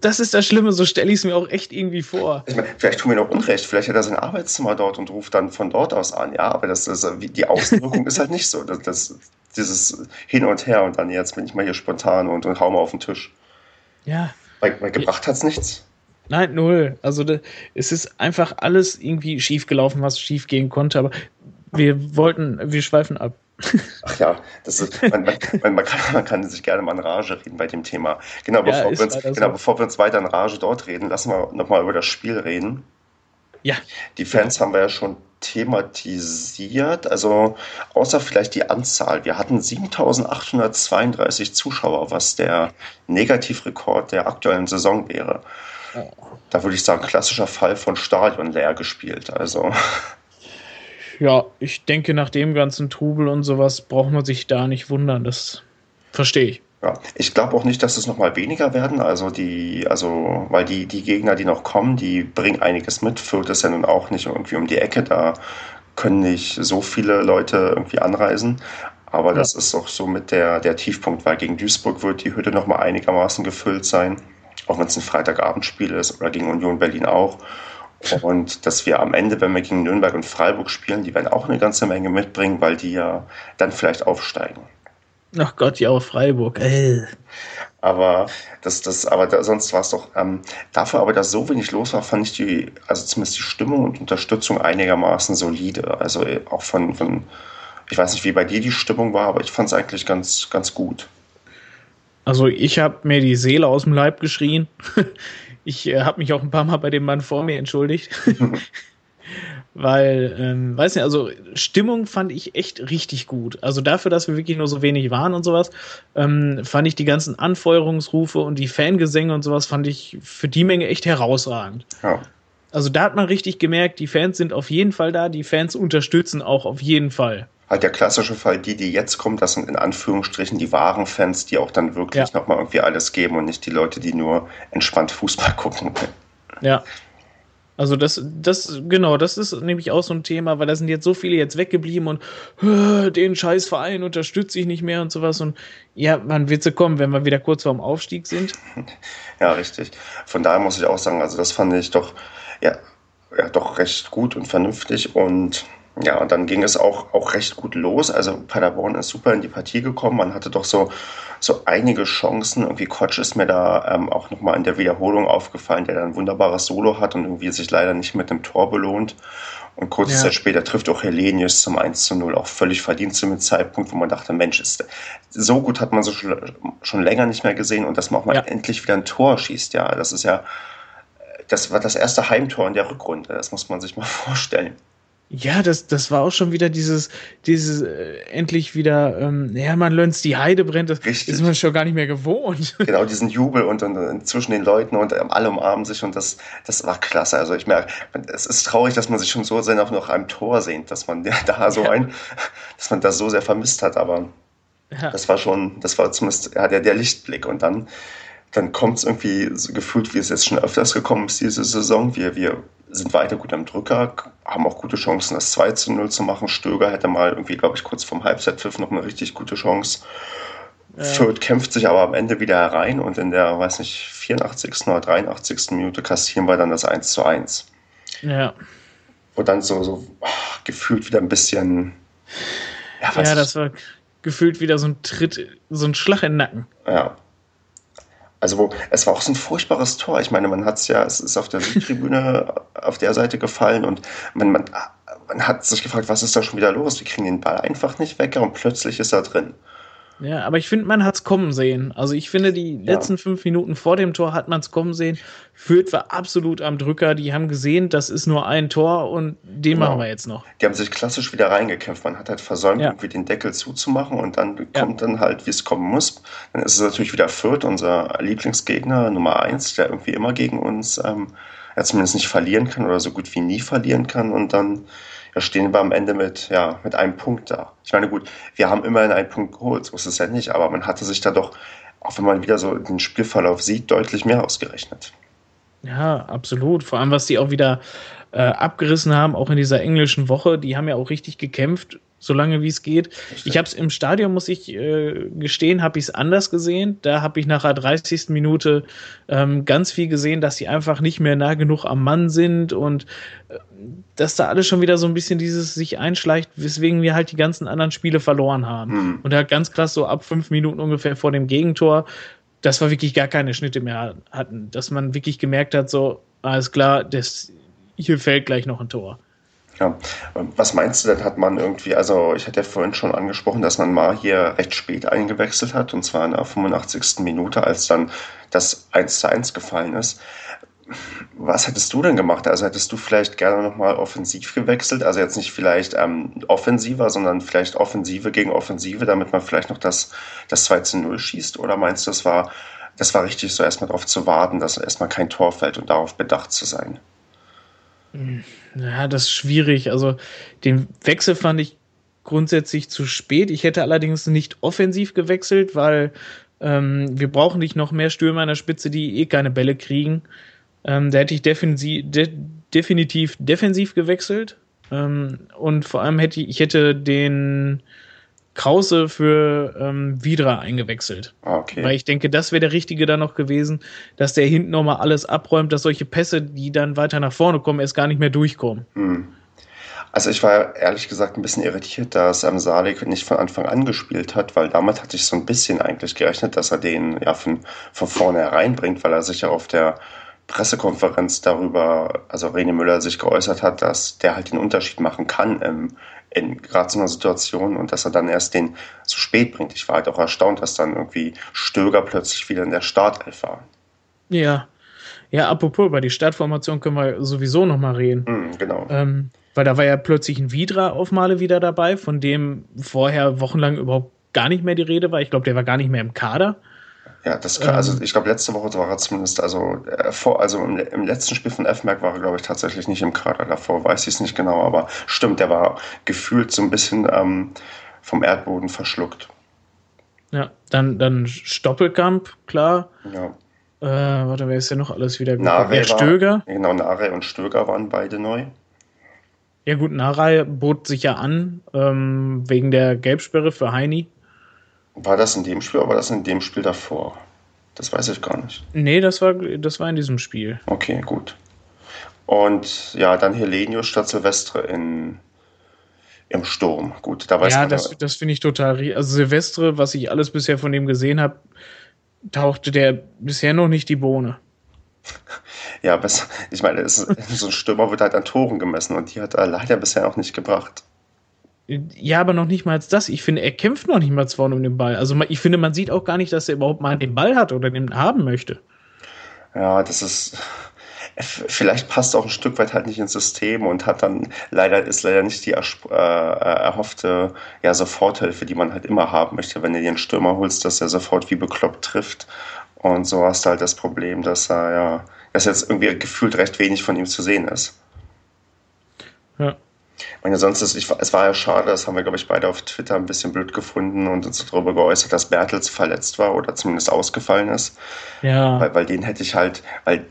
das ist das Schlimme, so stelle ich es mir auch echt irgendwie vor. Ich meine, vielleicht tun wir noch Unrecht, vielleicht hat er sein Arbeitszimmer dort und ruft dann von dort aus an, ja, aber das, das die Außenwirkung ist halt nicht so. Das, das, dieses Hin und Her und dann jetzt bin ich mal hier spontan und, und hau mal auf den Tisch. Ja. Weil, weil gebracht hat es nichts. Nein, null. Also es ist einfach alles irgendwie schief gelaufen, was schief gehen konnte, aber wir wollten, wir schweifen ab. Ach ja, das ist, man, man, man, kann, man kann sich gerne mal in Rage reden bei dem Thema. Genau, ja, bevor, wir uns, genau bevor wir uns weiter in Rage dort reden, lassen wir nochmal über das Spiel reden. Ja. Die Fans haben wir ja schon thematisiert, also außer vielleicht die Anzahl. Wir hatten 7832 Zuschauer, was der Negativrekord der aktuellen Saison wäre. Da würde ich sagen, klassischer Fall von Stadion leer gespielt. Also ja, ich denke, nach dem ganzen Trubel und sowas braucht man sich da nicht wundern. Das verstehe ich. Ja, ich glaube auch nicht, dass es nochmal weniger werden. Also die, also, weil die, die Gegner, die noch kommen, die bringen einiges mit. Fürth ist ja nun auch nicht irgendwie um die Ecke. Da können nicht so viele Leute irgendwie anreisen. Aber ja. das ist auch so mit der, der Tiefpunkt, weil gegen Duisburg wird die Hütte nochmal einigermaßen gefüllt sein. Auch wenn es ein Freitagabendspiel ist oder gegen Union Berlin auch. Und dass wir am Ende, wenn wir gegen Nürnberg und Freiburg spielen, die werden auch eine ganze Menge mitbringen, weil die ja dann vielleicht aufsteigen. Ach Gott, ja, Freiburg. Ey. Aber das, das, aber da, sonst war es doch, ähm, dafür aber, dass so wenig los war, fand ich die, also zumindest die Stimmung und Unterstützung einigermaßen solide. Also äh, auch von, von ich weiß nicht, wie bei dir die Stimmung war, aber ich fand es eigentlich ganz, ganz gut. Also ich habe mir die Seele aus dem Leib geschrien. Ich äh, habe mich auch ein paar Mal bei dem Mann vor mir entschuldigt. Weil, ähm, weiß nicht, also Stimmung fand ich echt richtig gut. Also dafür, dass wir wirklich nur so wenig waren und sowas, ähm, fand ich die ganzen Anfeuerungsrufe und die Fangesänge und sowas, fand ich für die Menge echt herausragend. Ja. Also da hat man richtig gemerkt, die Fans sind auf jeden Fall da, die Fans unterstützen auch auf jeden Fall halt der klassische Fall, die, die jetzt kommen, das sind in Anführungsstrichen die wahren Fans, die auch dann wirklich ja. nochmal irgendwie alles geben und nicht die Leute, die nur entspannt Fußball gucken. Ja. Also das, das, genau, das ist nämlich auch so ein Thema, weil da sind jetzt so viele jetzt weggeblieben und den scheiß Verein unterstütze ich nicht mehr und sowas. Und ja, wann wird sie kommen, wenn wir wieder kurz vorm Aufstieg sind? Ja, richtig. Von daher muss ich auch sagen, also das fand ich doch, ja, ja doch recht gut und vernünftig und Ja, und dann ging es auch, auch recht gut los. Also Paderborn ist super in die Partie gekommen. Man hatte doch so, so einige Chancen. Irgendwie Kotsch ist mir da ähm, auch nochmal in der Wiederholung aufgefallen, der dann ein wunderbares Solo hat und irgendwie sich leider nicht mit dem Tor belohnt. Und kurze ja. Zeit später trifft auch Helenius zum 1 zu 0, auch völlig verdient zu einem Zeitpunkt, wo man dachte, Mensch, ist, so gut hat man so schon, schon länger nicht mehr gesehen und dass man auch mal ja. endlich wieder ein Tor schießt, ja, das ist ja, das war das erste Heimtor in der Rückrunde, das muss man sich mal vorstellen. Ja, das, das war auch schon wieder dieses, dieses äh, endlich wieder, ähm, man lernt die Heide brennt, das Richtig. ist man schon gar nicht mehr gewohnt. Genau, diesen Jubel und, und, und zwischen den Leuten und ähm, alle umarmen sich und das, das war klasse. Also ich merke, es ist traurig, dass man sich schon so sehr noch nach einem Tor sehnt, dass man da so ja. ein, dass man das so sehr vermisst hat, aber ja. das war schon, das war zumindest ja, der, der Lichtblick und dann dann kommt es irgendwie so gefühlt, wie es jetzt schon öfters gekommen ist diese Saison. Wir, wir sind weiter gut am Drücker, haben auch gute Chancen, das 2 zu 0 zu machen. Stöger hätte mal irgendwie, glaube ich, kurz vorm Halbzeitpfiff noch eine richtig gute Chance. Ja. Fürth kämpft sich aber am Ende wieder herein und in der, weiß nicht, 84. oder 83. Minute kassieren wir dann das 1 zu 1. Ja. Und dann so, so ach, gefühlt wieder ein bisschen. Ja, ja das war gefühlt wieder so ein Tritt, so ein Schlag in den Nacken. Ja. Also wo, es war auch so ein furchtbares Tor. Ich meine, man hat es ja, es ist auf der Südtribüne auf der Seite gefallen und man, man, man hat sich gefragt, was ist da schon wieder los? Wir kriegen den Ball einfach nicht weg und plötzlich ist er drin. Ja, aber ich finde, man hat es kommen sehen. Also ich finde, die letzten ja. fünf Minuten vor dem Tor hat man es kommen sehen. Fürth war absolut am Drücker. Die haben gesehen, das ist nur ein Tor und den genau. machen wir jetzt noch. Die haben sich klassisch wieder reingekämpft. Man hat halt versäumt, ja. irgendwie den Deckel zuzumachen und dann ja. kommt dann halt, wie es kommen muss. Dann ist es natürlich wieder Fürth, unser Lieblingsgegner Nummer eins, der irgendwie immer gegen uns ähm, ja, zumindest nicht verlieren kann oder so gut wie nie verlieren kann und dann da stehen wir am Ende mit, ja, mit einem Punkt da. Ich meine, gut, wir haben immerhin einen Punkt geholt, so ist es ja nicht, aber man hatte sich da doch, auch wenn man wieder so den Spielverlauf sieht, deutlich mehr ausgerechnet. Ja, absolut. Vor allem, was die auch wieder äh, abgerissen haben, auch in dieser englischen Woche, die haben ja auch richtig gekämpft solange wie es geht. Ich habe es im Stadion, muss ich äh, gestehen, habe ich es anders gesehen. Da habe ich nach der 30. Minute ähm, ganz viel gesehen, dass sie einfach nicht mehr nah genug am Mann sind und äh, dass da alles schon wieder so ein bisschen dieses sich einschleicht, weswegen wir halt die ganzen anderen Spiele verloren haben. Hm. Und da ganz krass so ab fünf Minuten ungefähr vor dem Gegentor, dass wir wirklich gar keine Schnitte mehr hatten, dass man wirklich gemerkt hat, so alles klar, das, hier fällt gleich noch ein Tor. Ja, was meinst du denn, hat man irgendwie, also ich hatte ja vorhin schon angesprochen, dass man mal hier recht spät eingewechselt hat, und zwar in der 85. Minute, als dann das 1 zu 1 gefallen ist. Was hättest du denn gemacht? Also hättest du vielleicht gerne nochmal offensiv gewechselt? Also jetzt nicht vielleicht ähm, offensiver, sondern vielleicht Offensive gegen Offensive, damit man vielleicht noch das, das 2 zu 0 schießt? Oder meinst du, das war, das war richtig, so erstmal darauf zu warten, dass erstmal kein Tor fällt und darauf bedacht zu sein? Ja, das ist schwierig. Also den Wechsel fand ich grundsätzlich zu spät. Ich hätte allerdings nicht offensiv gewechselt, weil ähm, wir brauchen nicht noch mehr Stürmer an der Spitze, die eh keine Bälle kriegen. Ähm, da hätte ich defensiv, de definitiv defensiv gewechselt. Ähm, und vor allem hätte ich, ich hätte den Krause für ähm, Vidra eingewechselt. Ah, okay. Weil ich denke, das wäre der Richtige dann noch gewesen, dass der hinten nochmal alles abräumt, dass solche Pässe, die dann weiter nach vorne kommen, erst gar nicht mehr durchkommen. Hm. Also ich war ehrlich gesagt ein bisschen irritiert, dass ähm, Salik nicht von Anfang an gespielt hat, weil damit hatte ich so ein bisschen eigentlich gerechnet, dass er den ja von, von vorne hereinbringt, weil er sich ja auf der Pressekonferenz darüber, also René Müller sich geäußert hat, dass der halt den Unterschied machen kann im, in gerade so einer Situation und dass er dann erst den zu spät bringt. Ich war halt auch erstaunt, dass dann irgendwie Stöger plötzlich wieder in der Startelf war. Ja. Ja, apropos, über die Startformation können wir sowieso nochmal reden. Mm, genau. Ähm, weil da war ja plötzlich ein Vidra auf Male wieder dabei, von dem vorher wochenlang überhaupt gar nicht mehr die Rede war. Ich glaube, der war gar nicht mehr im Kader. Ja, das kann, also ähm. ich glaube, letzte Woche war er zumindest, also äh, vor, also im, im, letzten Spiel von F-Merk war er, glaube ich, tatsächlich nicht im Kader. Davor weiß ich es nicht genau, aber stimmt, der war gefühlt so ein bisschen ähm, vom Erdboden verschluckt. Ja, dann, dann Stoppelkamp, klar. Ja. Äh, warte, wer ist denn noch alles wieder? Ja, Stöger. War, genau, Nare und Stöger waren beide neu. Ja gut, Nare bot sich ja an, ähm, wegen der Gelbsperre für Heini. War das in dem Spiel oder war das in dem Spiel davor? Das weiß ich gar nicht. Nee, das war, das war in diesem Spiel. Okay, gut. Und ja, dann Helenius statt Silvestre in, Im Sturm, gut. Da weiß ja, das, das finde ich total. Also Silvestre, was ich alles bisher von dem gesehen habe, tauchte der bisher noch nicht die Bohne. Ja, besser. Ich meine, so ein Stürmer wird halt an Toren gemessen und die hat er leider bisher noch nicht gebracht. Ja, aber noch nicht mal als das. Ich finde, er kämpft noch nicht mal vorne um den Ball. Also ich finde, man sieht auch gar nicht, dass er überhaupt mal den Ball hat oder den haben möchte. Ja, das ist. Vielleicht passt auch ein Stück weit halt nicht ins System und hat dann leider ist leider nicht die äh, erhoffte ja, Soforthilfe, die man halt immer haben möchte, wenn du dir einen Stürmer holst, dass er sofort wie bekloppt trifft. Und so hast du halt das Problem, dass er ja, dass jetzt irgendwie gefühlt recht wenig von ihm zu sehen ist. Ja. Ich meine, sonst ist, ich, es war ja schade, das haben wir, glaube ich, beide auf Twitter ein bisschen blöd gefunden und uns darüber geäußert, dass Bertels verletzt war oder zumindest ausgefallen ist. Ja. Weil, weil den hätte ich halt, weil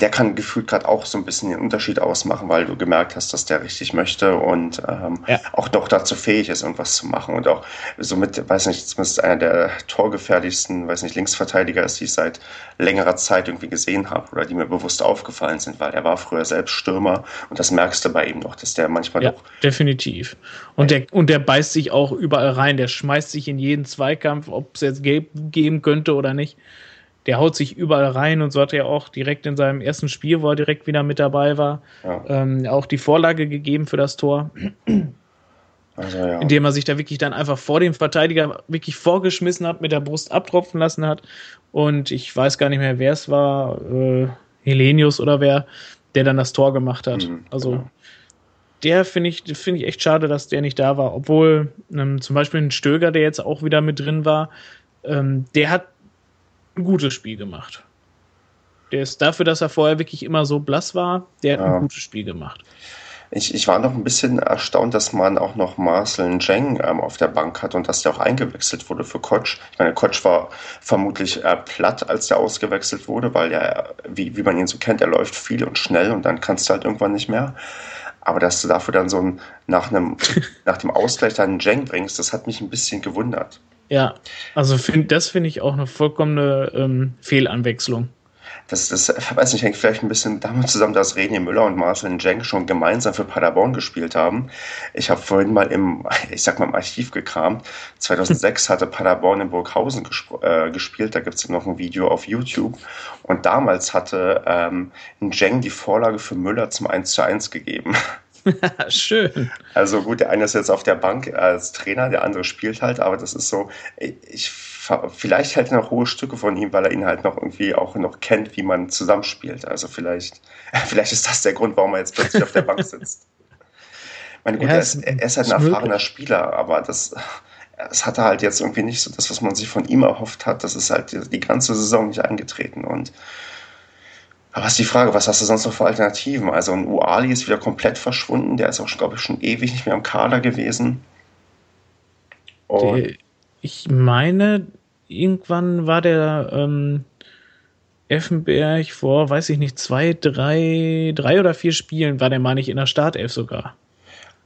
der kann gefühlt gerade auch so ein bisschen den Unterschied ausmachen, weil du gemerkt hast, dass der richtig möchte und ähm, ja. auch doch dazu fähig ist, irgendwas zu machen. Und auch somit, weiß nicht, zumindest einer der torgefährlichsten, weiß nicht, Linksverteidiger ist, die ich seit längerer Zeit irgendwie gesehen habe oder die mir bewusst aufgefallen sind, weil er war früher selbst Stürmer und das merkst du bei ihm noch, dass der manchmal ja, doch. Definitiv. Und der, und der beißt sich auch überall rein, der schmeißt sich in jeden Zweikampf, ob es jetzt gelb geben könnte oder nicht der haut sich überall rein und so hat er auch direkt in seinem ersten Spiel, wo er direkt wieder mit dabei war, ja. ähm, auch die Vorlage gegeben für das Tor. Also, ja. Indem er sich da wirklich dann einfach vor dem Verteidiger wirklich vorgeschmissen hat, mit der Brust abtropfen lassen hat. Und ich weiß gar nicht mehr, wer es war, äh, Helenius oder wer, der dann das Tor gemacht hat. Mhm, also genau. der finde ich, finde ich echt schade, dass der nicht da war. Obwohl ähm, zum Beispiel ein Stöger, der jetzt auch wieder mit drin war, ähm, der hat ein gutes Spiel gemacht. Der ist dafür, dass er vorher wirklich immer so blass war, der hat ja. ein gutes Spiel gemacht. Ich, ich war noch ein bisschen erstaunt, dass man auch noch Marcel Zheng ähm, auf der Bank hat und dass der auch eingewechselt wurde für Kotsch. Ich meine, Kotsch war vermutlich äh, platt, als der ausgewechselt wurde, weil er, wie, wie man ihn so kennt, er läuft viel und schnell und dann kannst du halt irgendwann nicht mehr. Aber dass du dafür dann so ein, nach, einem, nach dem Ausgleich dann Zheng bringst, das hat mich ein bisschen gewundert. Ja, also find, das finde ich auch eine vollkommene ähm, Fehlanwechslung. Das, das weiß nicht, hängt vielleicht ein bisschen damit zusammen, dass René Müller und Marcel Jenk schon gemeinsam für Paderborn gespielt haben. Ich habe vorhin mal im, ich sag mal im Archiv gekramt. 2006 hatte Paderborn in Burghausen äh, gespielt. Da gibt es noch ein Video auf YouTube. Und damals hatte ähm, Jenk die Vorlage für Müller zum 1 zu 1 gegeben. Schön. Also gut, der eine ist jetzt auf der Bank als Trainer, der andere spielt halt, aber das ist so, ich vielleicht hält er noch hohe Stücke von ihm, weil er ihn halt noch irgendwie auch noch kennt, wie man zusammenspielt. Also vielleicht, vielleicht ist das der Grund, warum er jetzt plötzlich auf der Bank sitzt. Meine gut, ja, er, ist, er ist halt ein erfahrener möglich. Spieler, aber das, das hat er halt jetzt irgendwie nicht so das, was man sich von ihm erhofft hat. Das ist halt die, die ganze Saison nicht eingetreten und aber was ist die Frage, was hast du sonst noch für Alternativen? Also ein Uali ist wieder komplett verschwunden, der ist auch, glaube ich, schon ewig nicht mehr im Kader gewesen. Die, ich meine, irgendwann war der ähm, Effenberg vor, weiß ich nicht, zwei, drei, drei oder vier Spielen war der mal nicht in der Startelf sogar.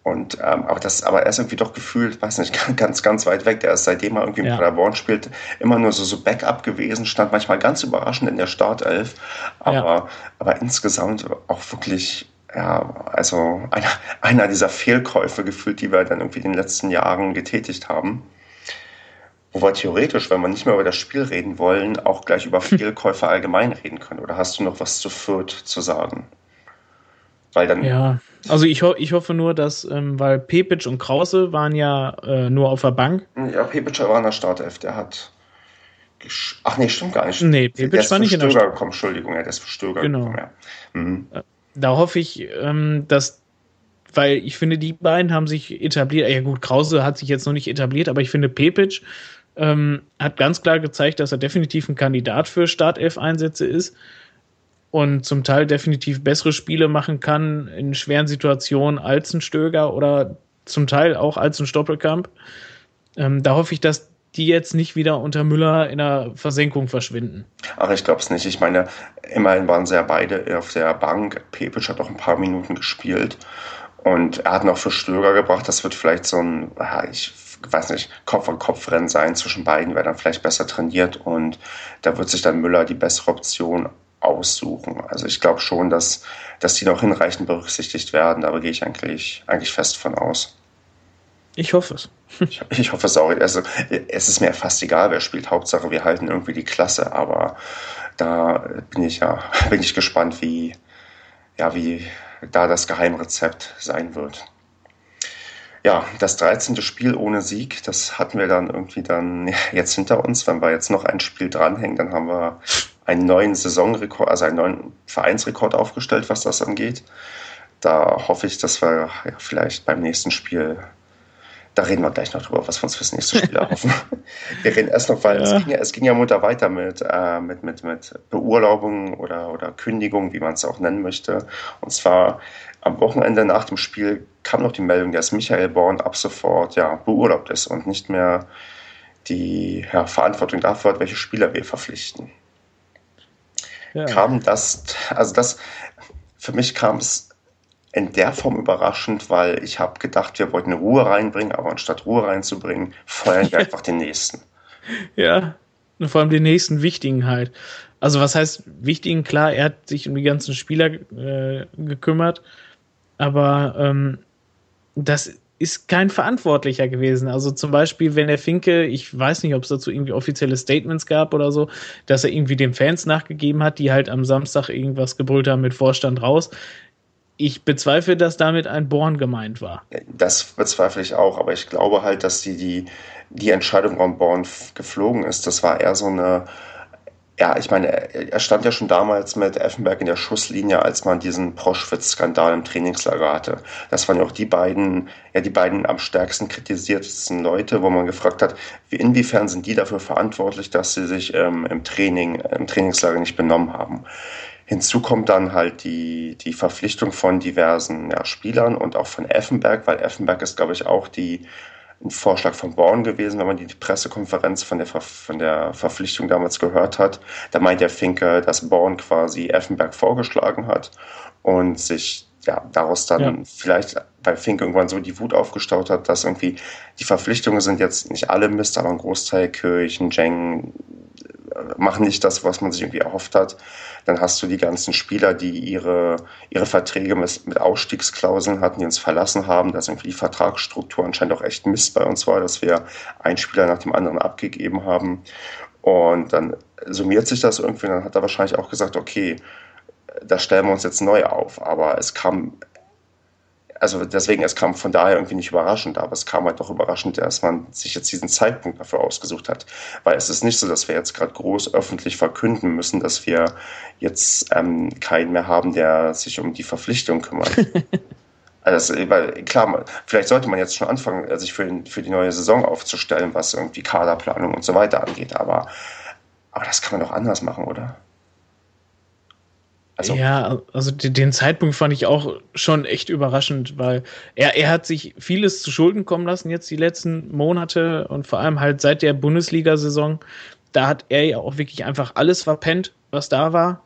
Und ähm, aber das, aber er ist irgendwie doch gefühlt, weiß nicht, ganz, ganz weit weg. Der ist seitdem er irgendwie im ja. Paderborn spielt, immer nur so, so Backup gewesen, stand manchmal ganz überraschend in der Startelf. Aber, ja. aber insgesamt auch wirklich, ja, also einer, einer dieser Fehlkäufe gefühlt, die wir dann irgendwie in den letzten Jahren getätigt haben. Wo wir theoretisch, wenn wir nicht mehr über das Spiel reden wollen, auch gleich über Fehlkäufe allgemein reden können. Oder hast du noch was zu Fürth zu sagen? Weil dann. Ja, also ich, ho ich hoffe nur, dass, ähm, weil Pepic und Krause waren ja äh, nur auf der Bank. Ja, Pepic war in der Startelf, der hat. Ach nee, stimmt gar nicht. Nee, Pepic war nicht in der Startelf. gekommen, Entschuldigung, ja, der ist für Stöger genau. gekommen, ja. Mhm. Da hoffe ich, ähm, dass weil ich finde, die beiden haben sich etabliert. Ja gut, Krause hat sich jetzt noch nicht etabliert, aber ich finde, Pepic ähm, hat ganz klar gezeigt, dass er definitiv ein Kandidat für Startelf-Einsätze ist und zum Teil definitiv bessere Spiele machen kann in schweren Situationen als ein Stöger oder zum Teil auch als ein Stoppelkamp. Ähm, da hoffe ich, dass die jetzt nicht wieder unter Müller in der Versenkung verschwinden. Ach, ich glaube es nicht. Ich meine, immerhin waren sie ja beide auf der Bank. Pepic hat auch ein paar Minuten gespielt und er hat noch für Stöger gebracht. Das wird vielleicht so ein, ich weiß nicht, Kopf an Kopf Rennen sein zwischen beiden, wer dann vielleicht besser trainiert und da wird sich dann Müller die bessere Option aussuchen. Also ich glaube schon, dass, dass die noch hinreichend berücksichtigt werden. Da gehe ich eigentlich, eigentlich fest von aus. Ich hoffe es. ich, ich, hoffe es auch. Also, es ist mir fast egal, wer spielt. Hauptsache, wir halten irgendwie die Klasse. Aber da bin ich ja bin ich gespannt, wie, ja, wie da das Geheimrezept sein wird. Ja, das 13. Spiel ohne Sieg, das hatten wir dann irgendwie dann jetzt hinter uns. Wenn wir jetzt noch ein Spiel dranhängen, dann haben wir einen neuen Saisonrekord, also einen neuen Vereinsrekord aufgestellt, was das angeht. Da hoffe ich, dass wir ja, vielleicht beim nächsten Spiel da reden wir gleich noch drüber, was wir uns fürs nächste Spiel erhoffen. wir reden erst noch, weil ja. es, ging ja, es ging ja munter weiter mit, äh, mit, mit, mit Beurlaubung oder, oder Kündigung, wie man es auch nennen möchte. Und zwar am Wochenende nach dem Spiel kam noch die Meldung, dass Michael Born ab sofort ja, beurlaubt ist und nicht mehr die ja, Verantwortung dafür hat, welche Spieler wir verpflichten. Ja. Kam das, also das, für mich kam es in der Form überraschend, weil ich habe gedacht, wir wollten Ruhe reinbringen, aber anstatt Ruhe reinzubringen, feuern wir einfach den nächsten. Ja, und vor allem den nächsten wichtigen halt. Also was heißt wichtigen? Klar, er hat sich um die ganzen Spieler äh, gekümmert, aber ähm, das ist kein Verantwortlicher gewesen. Also zum Beispiel, wenn der Finke, ich weiß nicht, ob es dazu irgendwie offizielle Statements gab oder so, dass er irgendwie den Fans nachgegeben hat, die halt am Samstag irgendwas gebrüllt haben mit Vorstand raus. Ich bezweifle, dass damit ein Born gemeint war. Das bezweifle ich auch, aber ich glaube halt, dass die, die, die Entscheidung, warum Born geflogen ist, das war eher so eine, ja, ich meine, er stand ja schon damals mit Effenberg in der Schusslinie, als man diesen Proschwitz-Skandal im Trainingslager hatte. Das waren ja auch die beiden, ja, die beiden am stärksten kritisiertesten Leute, wo man gefragt hat, wie, inwiefern sind die dafür verantwortlich, dass sie sich ähm, im Training, im Trainingslager nicht benommen haben. Hinzu kommt dann halt die, die Verpflichtung von diversen ja, Spielern und auch von Effenberg, weil Effenberg ist, glaube ich, auch die, ein Vorschlag von Born gewesen, wenn man die Pressekonferenz von der, von der Verpflichtung damals gehört hat. Da meint der Finke, dass Born quasi Effenberg vorgeschlagen hat und sich ja, daraus dann ja. vielleicht bei Fink irgendwann so die Wut aufgestaut hat, dass irgendwie die Verpflichtungen sind jetzt nicht alle Mist, aber ein Großteil Kirchen, Jeng, machen nicht das, was man sich irgendwie erhofft hat. Dann hast du die ganzen Spieler, die ihre, ihre Verträge mit, Ausstiegsklauseln hatten, die uns verlassen haben, dass irgendwie die Vertragsstruktur anscheinend auch echt Mist bei uns war, dass wir einen Spieler nach dem anderen abgegeben haben. Und dann summiert sich das irgendwie, dann hat er wahrscheinlich auch gesagt, okay, da stellen wir uns jetzt neu auf. Aber es kam also deswegen, es kam von daher irgendwie nicht überraschend, aber es kam halt doch überraschend, dass man sich jetzt diesen Zeitpunkt dafür ausgesucht hat. Weil es ist nicht so, dass wir jetzt gerade groß öffentlich verkünden müssen, dass wir jetzt ähm, keinen mehr haben, der sich um die Verpflichtung kümmert. Also, weil, klar, vielleicht sollte man jetzt schon anfangen, sich für, für die neue Saison aufzustellen, was irgendwie Kaderplanung und so weiter angeht. Aber, aber das kann man doch anders machen, oder? Also, ja, also den Zeitpunkt fand ich auch schon echt überraschend, weil er, er hat sich vieles zu Schulden kommen lassen jetzt die letzten Monate und vor allem halt seit der Bundesliga-Saison. Da hat er ja auch wirklich einfach alles verpennt, was da war.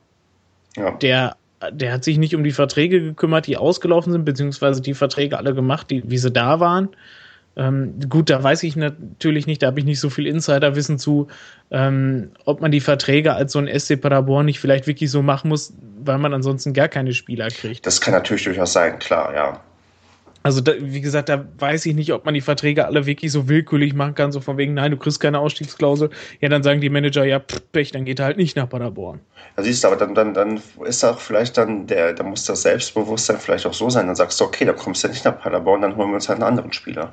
Ja. Der, der hat sich nicht um die Verträge gekümmert, die ausgelaufen sind, beziehungsweise die Verträge alle gemacht, die, wie sie da waren. Ähm, gut, da weiß ich natürlich nicht, da habe ich nicht so viel Insiderwissen zu, ähm, ob man die Verträge als so ein SC Paderborn nicht vielleicht wirklich so machen muss, weil man ansonsten gar keine Spieler kriegt. Das kann natürlich durchaus sein, klar, ja. Also, da, wie gesagt, da weiß ich nicht, ob man die Verträge alle wirklich so willkürlich machen kann, so von wegen, nein, du kriegst keine Ausstiegsklausel. Ja, dann sagen die Manager, ja, pff, Pech, dann geht er halt nicht nach Paderborn. Ja, siehst du, aber dann, dann, dann ist auch vielleicht dann, der, da muss das Selbstbewusstsein vielleicht auch so sein, dann sagst du, okay, dann kommst du ja nicht nach Paderborn, dann holen wir uns halt einen anderen Spieler.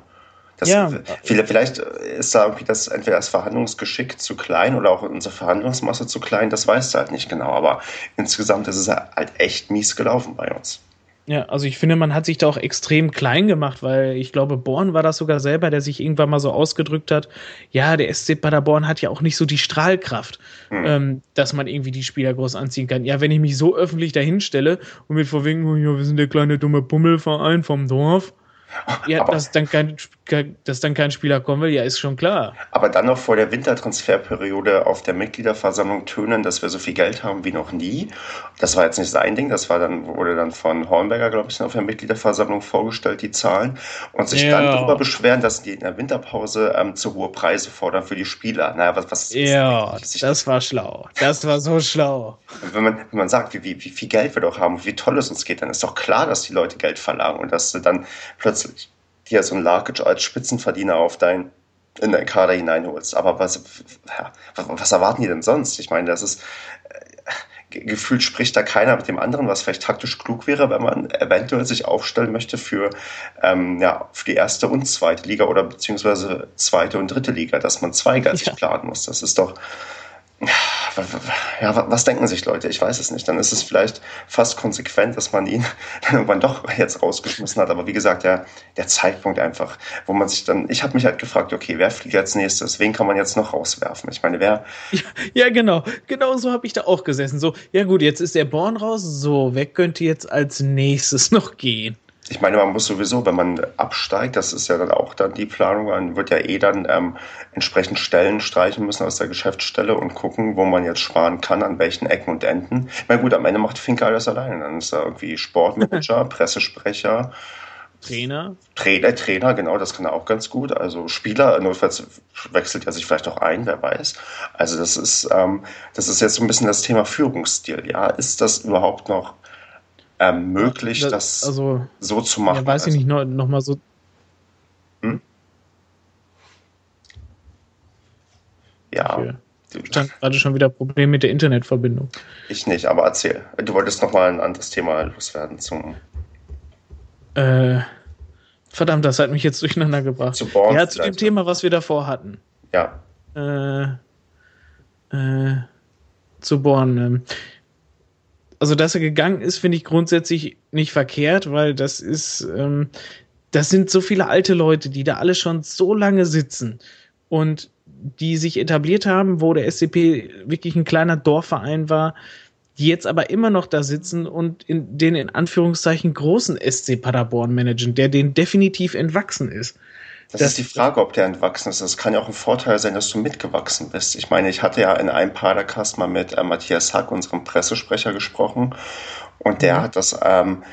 Das, ja. Vielleicht ist da irgendwie das, entweder das Verhandlungsgeschick zu klein oder auch unsere Verhandlungsmasse zu klein, das weißt du halt nicht genau. Aber insgesamt ist es halt echt mies gelaufen bei uns. Ja, also ich finde, man hat sich da auch extrem klein gemacht, weil ich glaube, Born war das sogar selber, der sich irgendwann mal so ausgedrückt hat, ja, der SC Paderborn hat ja auch nicht so die Strahlkraft, hm. ähm, dass man irgendwie die Spieler groß anziehen kann. Ja, wenn ich mich so öffentlich dahinstelle und mit vorwegen, oh ja, wir sind der kleine dumme Bummelverein vom Dorf, ja, aber, dass, dann kein, dass dann kein Spieler kommen will, ja, ist schon klar. Aber dann noch vor der Wintertransferperiode auf der Mitgliederversammlung tönen, dass wir so viel Geld haben wie noch nie. Das war jetzt nicht sein Ding, das war dann, wurde dann von Hornberger, glaube ich, auf der Mitgliederversammlung vorgestellt, die Zahlen. Und sich ja. dann darüber beschweren, dass die in der Winterpause ähm, zu hohe Preise fordern für die Spieler. Naja, was, was Ja, das, war schlau. Das war so schlau. Wenn man, wenn man sagt, wie, wie, wie viel Geld wir doch haben und wie toll es uns geht, dann ist doch klar, dass die Leute Geld verlangen und dass sie dann plötzlich dir so ein Larkic als Spitzenverdiener auf dein, in deinen Kader hineinholst. Aber was, ja, was erwarten die denn sonst? Ich meine, das ist, äh, gefühlt spricht da keiner mit dem anderen, was vielleicht taktisch klug wäre, wenn man eventuell sich aufstellen möchte für, ähm, ja, für die erste und zweite Liga oder beziehungsweise zweite und dritte Liga, dass man zweigleisig ja. planen muss. Das ist doch, ja, was denken sich Leute? Ich weiß es nicht. Dann ist es vielleicht fast konsequent, dass man ihn dann irgendwann doch jetzt rausgeschmissen hat. Aber wie gesagt, der, der Zeitpunkt einfach, wo man sich dann, ich habe mich halt gefragt, okay, wer fliegt als nächstes? Wen kann man jetzt noch rauswerfen? Ich meine, wer. Ja, ja genau. Genau so habe ich da auch gesessen. So, ja gut, jetzt ist der Born raus. So, wer könnte jetzt als nächstes noch gehen? Ich meine, man muss sowieso, wenn man absteigt, das ist ja dann auch dann die Planung, man wird ja eh dann ähm, entsprechend Stellen streichen müssen aus der Geschäftsstelle und gucken, wo man jetzt sparen kann, an welchen Ecken und Enden. Ich meine, gut, am Ende macht Finke alles alleine. Dann ist da irgendwie Sportmanager, Pressesprecher, Trainer. Trainer, Trainer, genau, das kann er auch ganz gut. Also Spieler, notfalls wechselt er sich vielleicht auch ein, wer weiß. Also das ist, ähm, das ist jetzt so ein bisschen das Thema Führungsstil. Ja, ist das überhaupt noch ähm, möglich, das, das also, so zu machen. Ja, weiß also, ich nicht, noch, noch mal so. Hm? Ja. Okay. Stand gerade schon wieder Problem mit der Internetverbindung. Ich nicht, aber erzähl. Du wolltest noch mal ein anderes Thema loswerden zum. Äh, verdammt, das hat mich jetzt durcheinander gebracht. Zu Born ja, zu dem Thema, was wir davor hatten. Ja. Äh, äh, zu Born. Ähm, also dass er gegangen ist, finde ich grundsätzlich nicht verkehrt, weil das ist, ähm, das sind so viele alte Leute, die da alle schon so lange sitzen und die sich etabliert haben, wo der SCP wirklich ein kleiner Dorfverein war, die jetzt aber immer noch da sitzen und in den in Anführungszeichen großen SC Paderborn managen, der denen definitiv entwachsen ist. Das, das, ist die Frage, ob der entwachsen ist. Es kann ja auch ein Vorteil sein, dass du mitgewachsen bist. Ich meine, ich hatte ja in einem Padercast mal mit äh, Matthias Hack, unserem Pressesprecher, gesprochen. Und der mhm. hat das, ähm,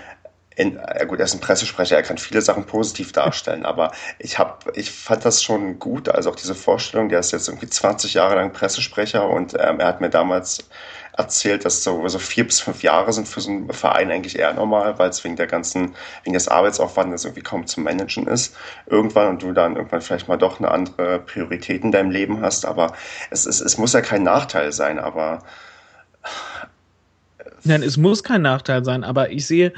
in, ja gut, er ist ein Pressesprecher, er kann viele Sachen positiv darstellen, aber ich habe, ich fand das schon gut, also auch diese Vorstellung, der ist jetzt irgendwie 20 Jahre lang Pressesprecher und ähm, er hat mir damals erzählt, dass so, so vier bis fünf Jahre sind für so einen Verein eigentlich eher normal, weil es wegen der ganzen, wegen des Arbeitsaufwandes irgendwie kaum zu managen ist. Irgendwann und du dann irgendwann vielleicht mal doch eine andere Priorität in deinem Leben hast, aber es, es, es muss ja kein Nachteil sein, aber. Nein, es muss kein Nachteil sein, aber ich sehe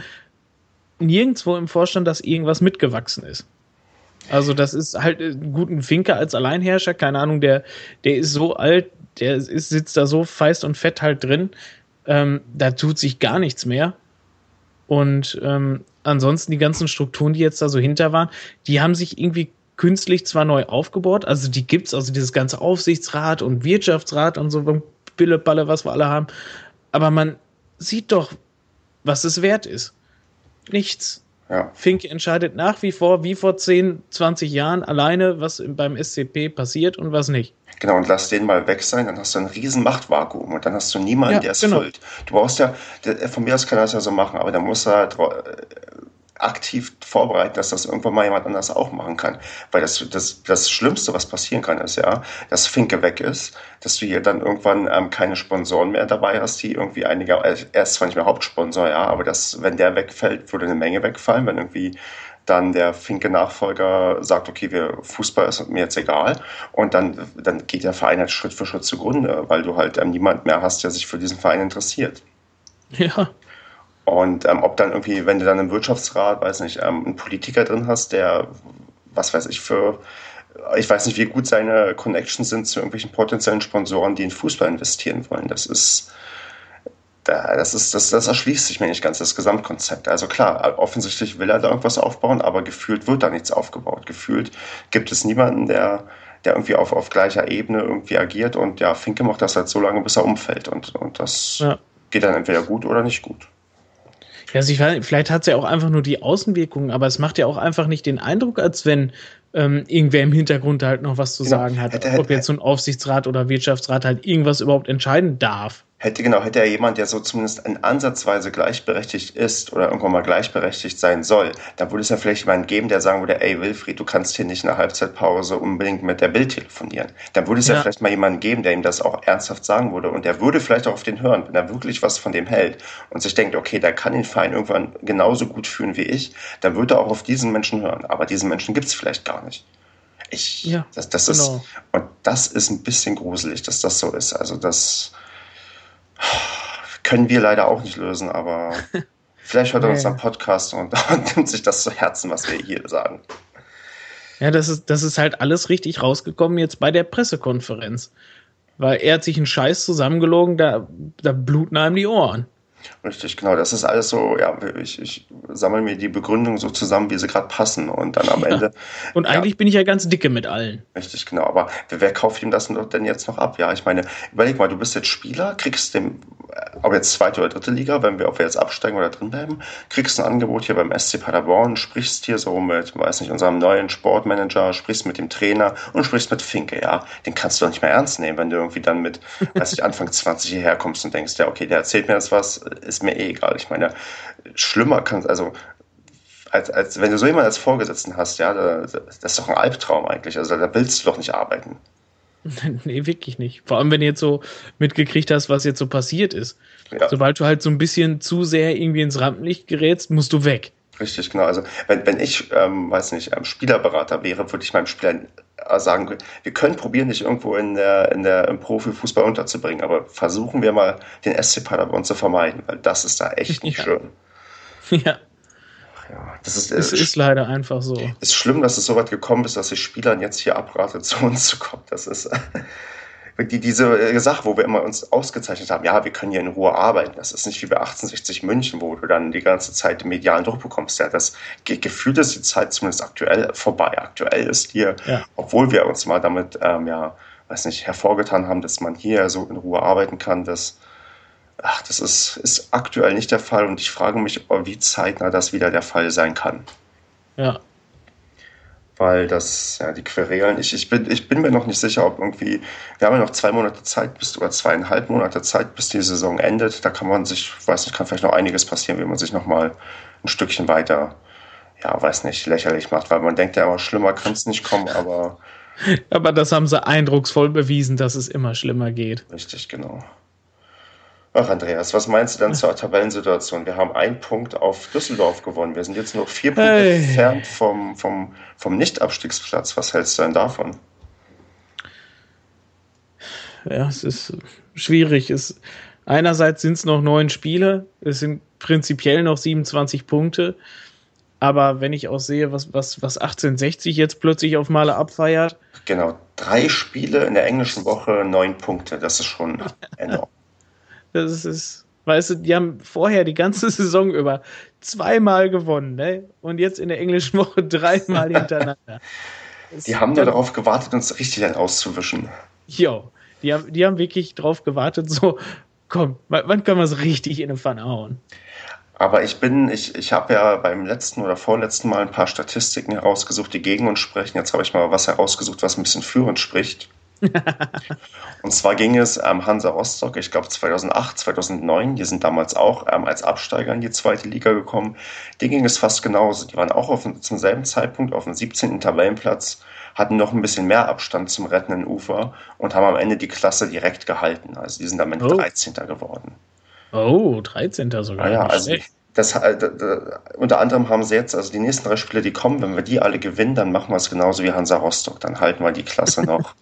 nirgendwo im Vorstand, dass irgendwas mitgewachsen ist. Also das ist halt ein guten Finker als Alleinherrscher, keine Ahnung, der, der ist so alt, der ist, sitzt da so feist und fett halt drin, ähm, da tut sich gar nichts mehr. Und ähm, ansonsten die ganzen Strukturen, die jetzt da so hinter waren, die haben sich irgendwie künstlich zwar neu aufgebaut, also die gibt's, also dieses ganze Aufsichtsrat und Wirtschaftsrat und so Billeballe, was wir alle haben, aber man sieht doch, was es wert ist. Nichts. Ja. Fink entscheidet nach wie vor, wie vor 10, 20 Jahren, alleine, was beim SCP passiert und was nicht. Genau, und lass den mal weg sein, dann hast du ein riesen Machtvakuum und dann hast du niemanden, ja, der es genau. füllt. Du brauchst ja, von mir aus kann er das ja so machen, aber dann muss er aktiv vorbereiten, dass das irgendwann mal jemand anders auch machen kann. Weil das, das, das Schlimmste, was passieren kann, ist ja, dass Finke weg ist, dass du hier dann irgendwann ähm, keine Sponsoren mehr dabei hast, die irgendwie einige, er ist zwar nicht mehr Hauptsponsor, ja, aber das, wenn der wegfällt, würde eine Menge wegfallen, wenn irgendwie dann der Finke-Nachfolger sagt, okay, wir, Fußball ist mir jetzt egal. Und dann, dann geht der Verein halt Schritt für Schritt zugrunde, weil du halt ähm, niemand mehr hast, der sich für diesen Verein interessiert. Ja. Und ähm, ob dann irgendwie, wenn du dann im Wirtschaftsrat, weiß nicht, ähm, einen Politiker drin hast, der, was weiß ich, für, ich weiß nicht, wie gut seine Connections sind zu irgendwelchen potenziellen Sponsoren, die in Fußball investieren wollen. Das ist, das ist, das, das erschließt sich mir nicht ganz, das Gesamtkonzept. Also klar, offensichtlich will er da irgendwas aufbauen, aber gefühlt wird da nichts aufgebaut. Gefühlt gibt es niemanden, der, der irgendwie auf, auf gleicher Ebene irgendwie agiert und ja, Finke macht das halt so lange, bis er umfällt und, und das ja. geht dann entweder gut oder nicht gut. Ja, also ich weiß, vielleicht hat es ja auch einfach nur die Außenwirkungen, aber es macht ja auch einfach nicht den Eindruck, als wenn ähm, irgendwer im Hintergrund halt noch was zu genau. sagen hat. Ob jetzt so ein Aufsichtsrat oder Wirtschaftsrat halt irgendwas überhaupt entscheiden darf. Hätte genau, hätte er jemand, der so zumindest in Ansatzweise gleichberechtigt ist oder irgendwann mal gleichberechtigt sein soll, dann würde es ja vielleicht jemanden geben, der sagen würde, ey Wilfried, du kannst hier nicht in der Halbzeitpause unbedingt mit der Bild telefonieren. Dann würde es ja. ja vielleicht mal jemanden geben, der ihm das auch ernsthaft sagen würde und der würde vielleicht auch auf den hören, wenn er wirklich was von dem hält und sich denkt, okay, der kann den Verein irgendwann genauso gut führen wie ich, dann würde er auch auf diesen Menschen hören. Aber diesen Menschen gibt es vielleicht gar nicht. Ich, ja, das, das genau. ist, und das ist ein bisschen gruselig, dass das so ist. Also das können wir leider auch nicht lösen, aber vielleicht hört er uns am Podcast und, und nimmt sich das zu Herzen, was wir hier sagen. Ja, das ist, das ist halt alles richtig rausgekommen jetzt bei der Pressekonferenz. Weil er hat sich einen Scheiß zusammengelogen, da, da bluten einem die Ohren. Richtig, genau. Das ist alles so, ja, ich, ich sammle mir die Begründung so zusammen, wie sie gerade passen und dann am ja. Ende. Und eigentlich ja, bin ich ja ganz dicke mit allen. Richtig, genau. Aber wer, kauft ihm das denn jetzt noch ab? Ja, ich meine, überleg mal, du bist jetzt Spieler, kriegst dem, ob jetzt zweite oder dritte Liga, wenn wir, ob wir jetzt absteigen oder drin bleiben, kriegst ein Angebot hier beim SC Paderborn, sprichst hier so mit, weiß nicht, unserem neuen Sportmanager, sprichst mit dem Trainer und sprichst mit Finke, ja. Den kannst du doch nicht mehr ernst nehmen, wenn du irgendwie dann mit, weiß ich, Anfang 20 hierher kommst und denkst, ja, okay, der erzählt mir jetzt was, ist mir eh egal. Ich meine, schlimmer kann es, also als, als wenn du so jemanden als Vorgesetzten hast, ja, das ist doch ein Albtraum eigentlich. Also da willst du doch nicht arbeiten. nee, wirklich nicht. Vor allem, wenn du jetzt so mitgekriegt hast, was jetzt so passiert ist. Ja. Sobald du halt so ein bisschen zu sehr irgendwie ins Rampenlicht gerätst, musst du weg. Richtig, genau. Also wenn, wenn ich, ähm, weiß nicht, ähm, Spielerberater wäre, würde ich meinem Spieler sagen, wir können probieren, dich irgendwo in der, in der, im Profifußball unterzubringen, aber versuchen wir mal, den SC Paderborn zu vermeiden, weil das ist da echt nicht ja. schön. Ja. Ja, das ist, äh, es ist leider einfach so. Es ist schlimm, dass es so weit gekommen ist, dass ich Spielern jetzt hier abrate, zu uns zu kommen. Das ist, die, diese äh, Sache, wo wir immer uns ausgezeichnet haben, ja, wir können hier in Ruhe arbeiten. Das ist nicht wie bei 1860 München, wo du dann die ganze Zeit den medialen Druck bekommst. Ja, das gefühlt ist die Zeit zumindest aktuell vorbei. Aktuell ist hier, ja. obwohl wir uns mal damit, ähm, ja, weiß nicht, hervorgetan haben, dass man hier so in Ruhe arbeiten kann, das, ach, das ist, ist aktuell nicht der Fall und ich frage mich, wie zeitnah das wieder der Fall sein kann. Ja, weil das, ja, die Querelen, ich, ich, bin, ich bin mir noch nicht sicher, ob irgendwie, wir haben ja noch zwei Monate Zeit bis, oder zweieinhalb Monate Zeit, bis die Saison endet. Da kann man sich, weiß nicht, kann vielleicht noch einiges passieren, wie man sich nochmal ein Stückchen weiter, ja, weiß nicht, lächerlich macht, weil man denkt ja immer, schlimmer kann es nicht kommen, aber. aber das haben sie eindrucksvoll bewiesen, dass es immer schlimmer geht. Richtig, genau. Ach, Andreas, was meinst du dann zur Tabellensituation? Wir haben einen Punkt auf Düsseldorf gewonnen. Wir sind jetzt nur vier Punkte hey. entfernt vom, vom, vom Nicht-Abstiegsplatz. Was hältst du denn davon? Ja, es ist schwierig. Es, einerseits sind es noch neun Spiele. Es sind prinzipiell noch 27 Punkte. Aber wenn ich auch sehe, was, was, was 1860 jetzt plötzlich auf Male abfeiert. Genau, drei Spiele in der englischen Woche, neun Punkte. Das ist schon enorm. Das ist, weißt du, die haben vorher die ganze Saison über zweimal gewonnen, ne? Und jetzt in der englischen Woche dreimal hintereinander. die haben nur darauf gewartet, uns richtig dann auszuwischen. Jo, die haben, die haben wirklich darauf gewartet, so, komm, wann können wir es richtig in den Pfanne hauen? Aber ich bin, ich, ich habe ja beim letzten oder vorletzten Mal ein paar Statistiken herausgesucht, die gegen uns sprechen. Jetzt habe ich mal was herausgesucht, was ein bisschen für uns spricht. Und zwar ging es ähm, Hansa Rostock, ich glaube 2008, 2009, die sind damals auch ähm, als Absteiger in die zweite Liga gekommen. Die ging es fast genauso. Die waren auch auf, zum selben Zeitpunkt auf dem 17. Tabellenplatz, hatten noch ein bisschen mehr Abstand zum rettenden Ufer und haben am Ende die Klasse direkt gehalten. Also die sind damit oh. 13. geworden. Oh, 13. sogar. Ah, ja, also das, äh, unter anderem haben sie jetzt, also die nächsten drei Spiele, die kommen, wenn wir die alle gewinnen, dann machen wir es genauso wie Hansa Rostock. Dann halten wir die Klasse noch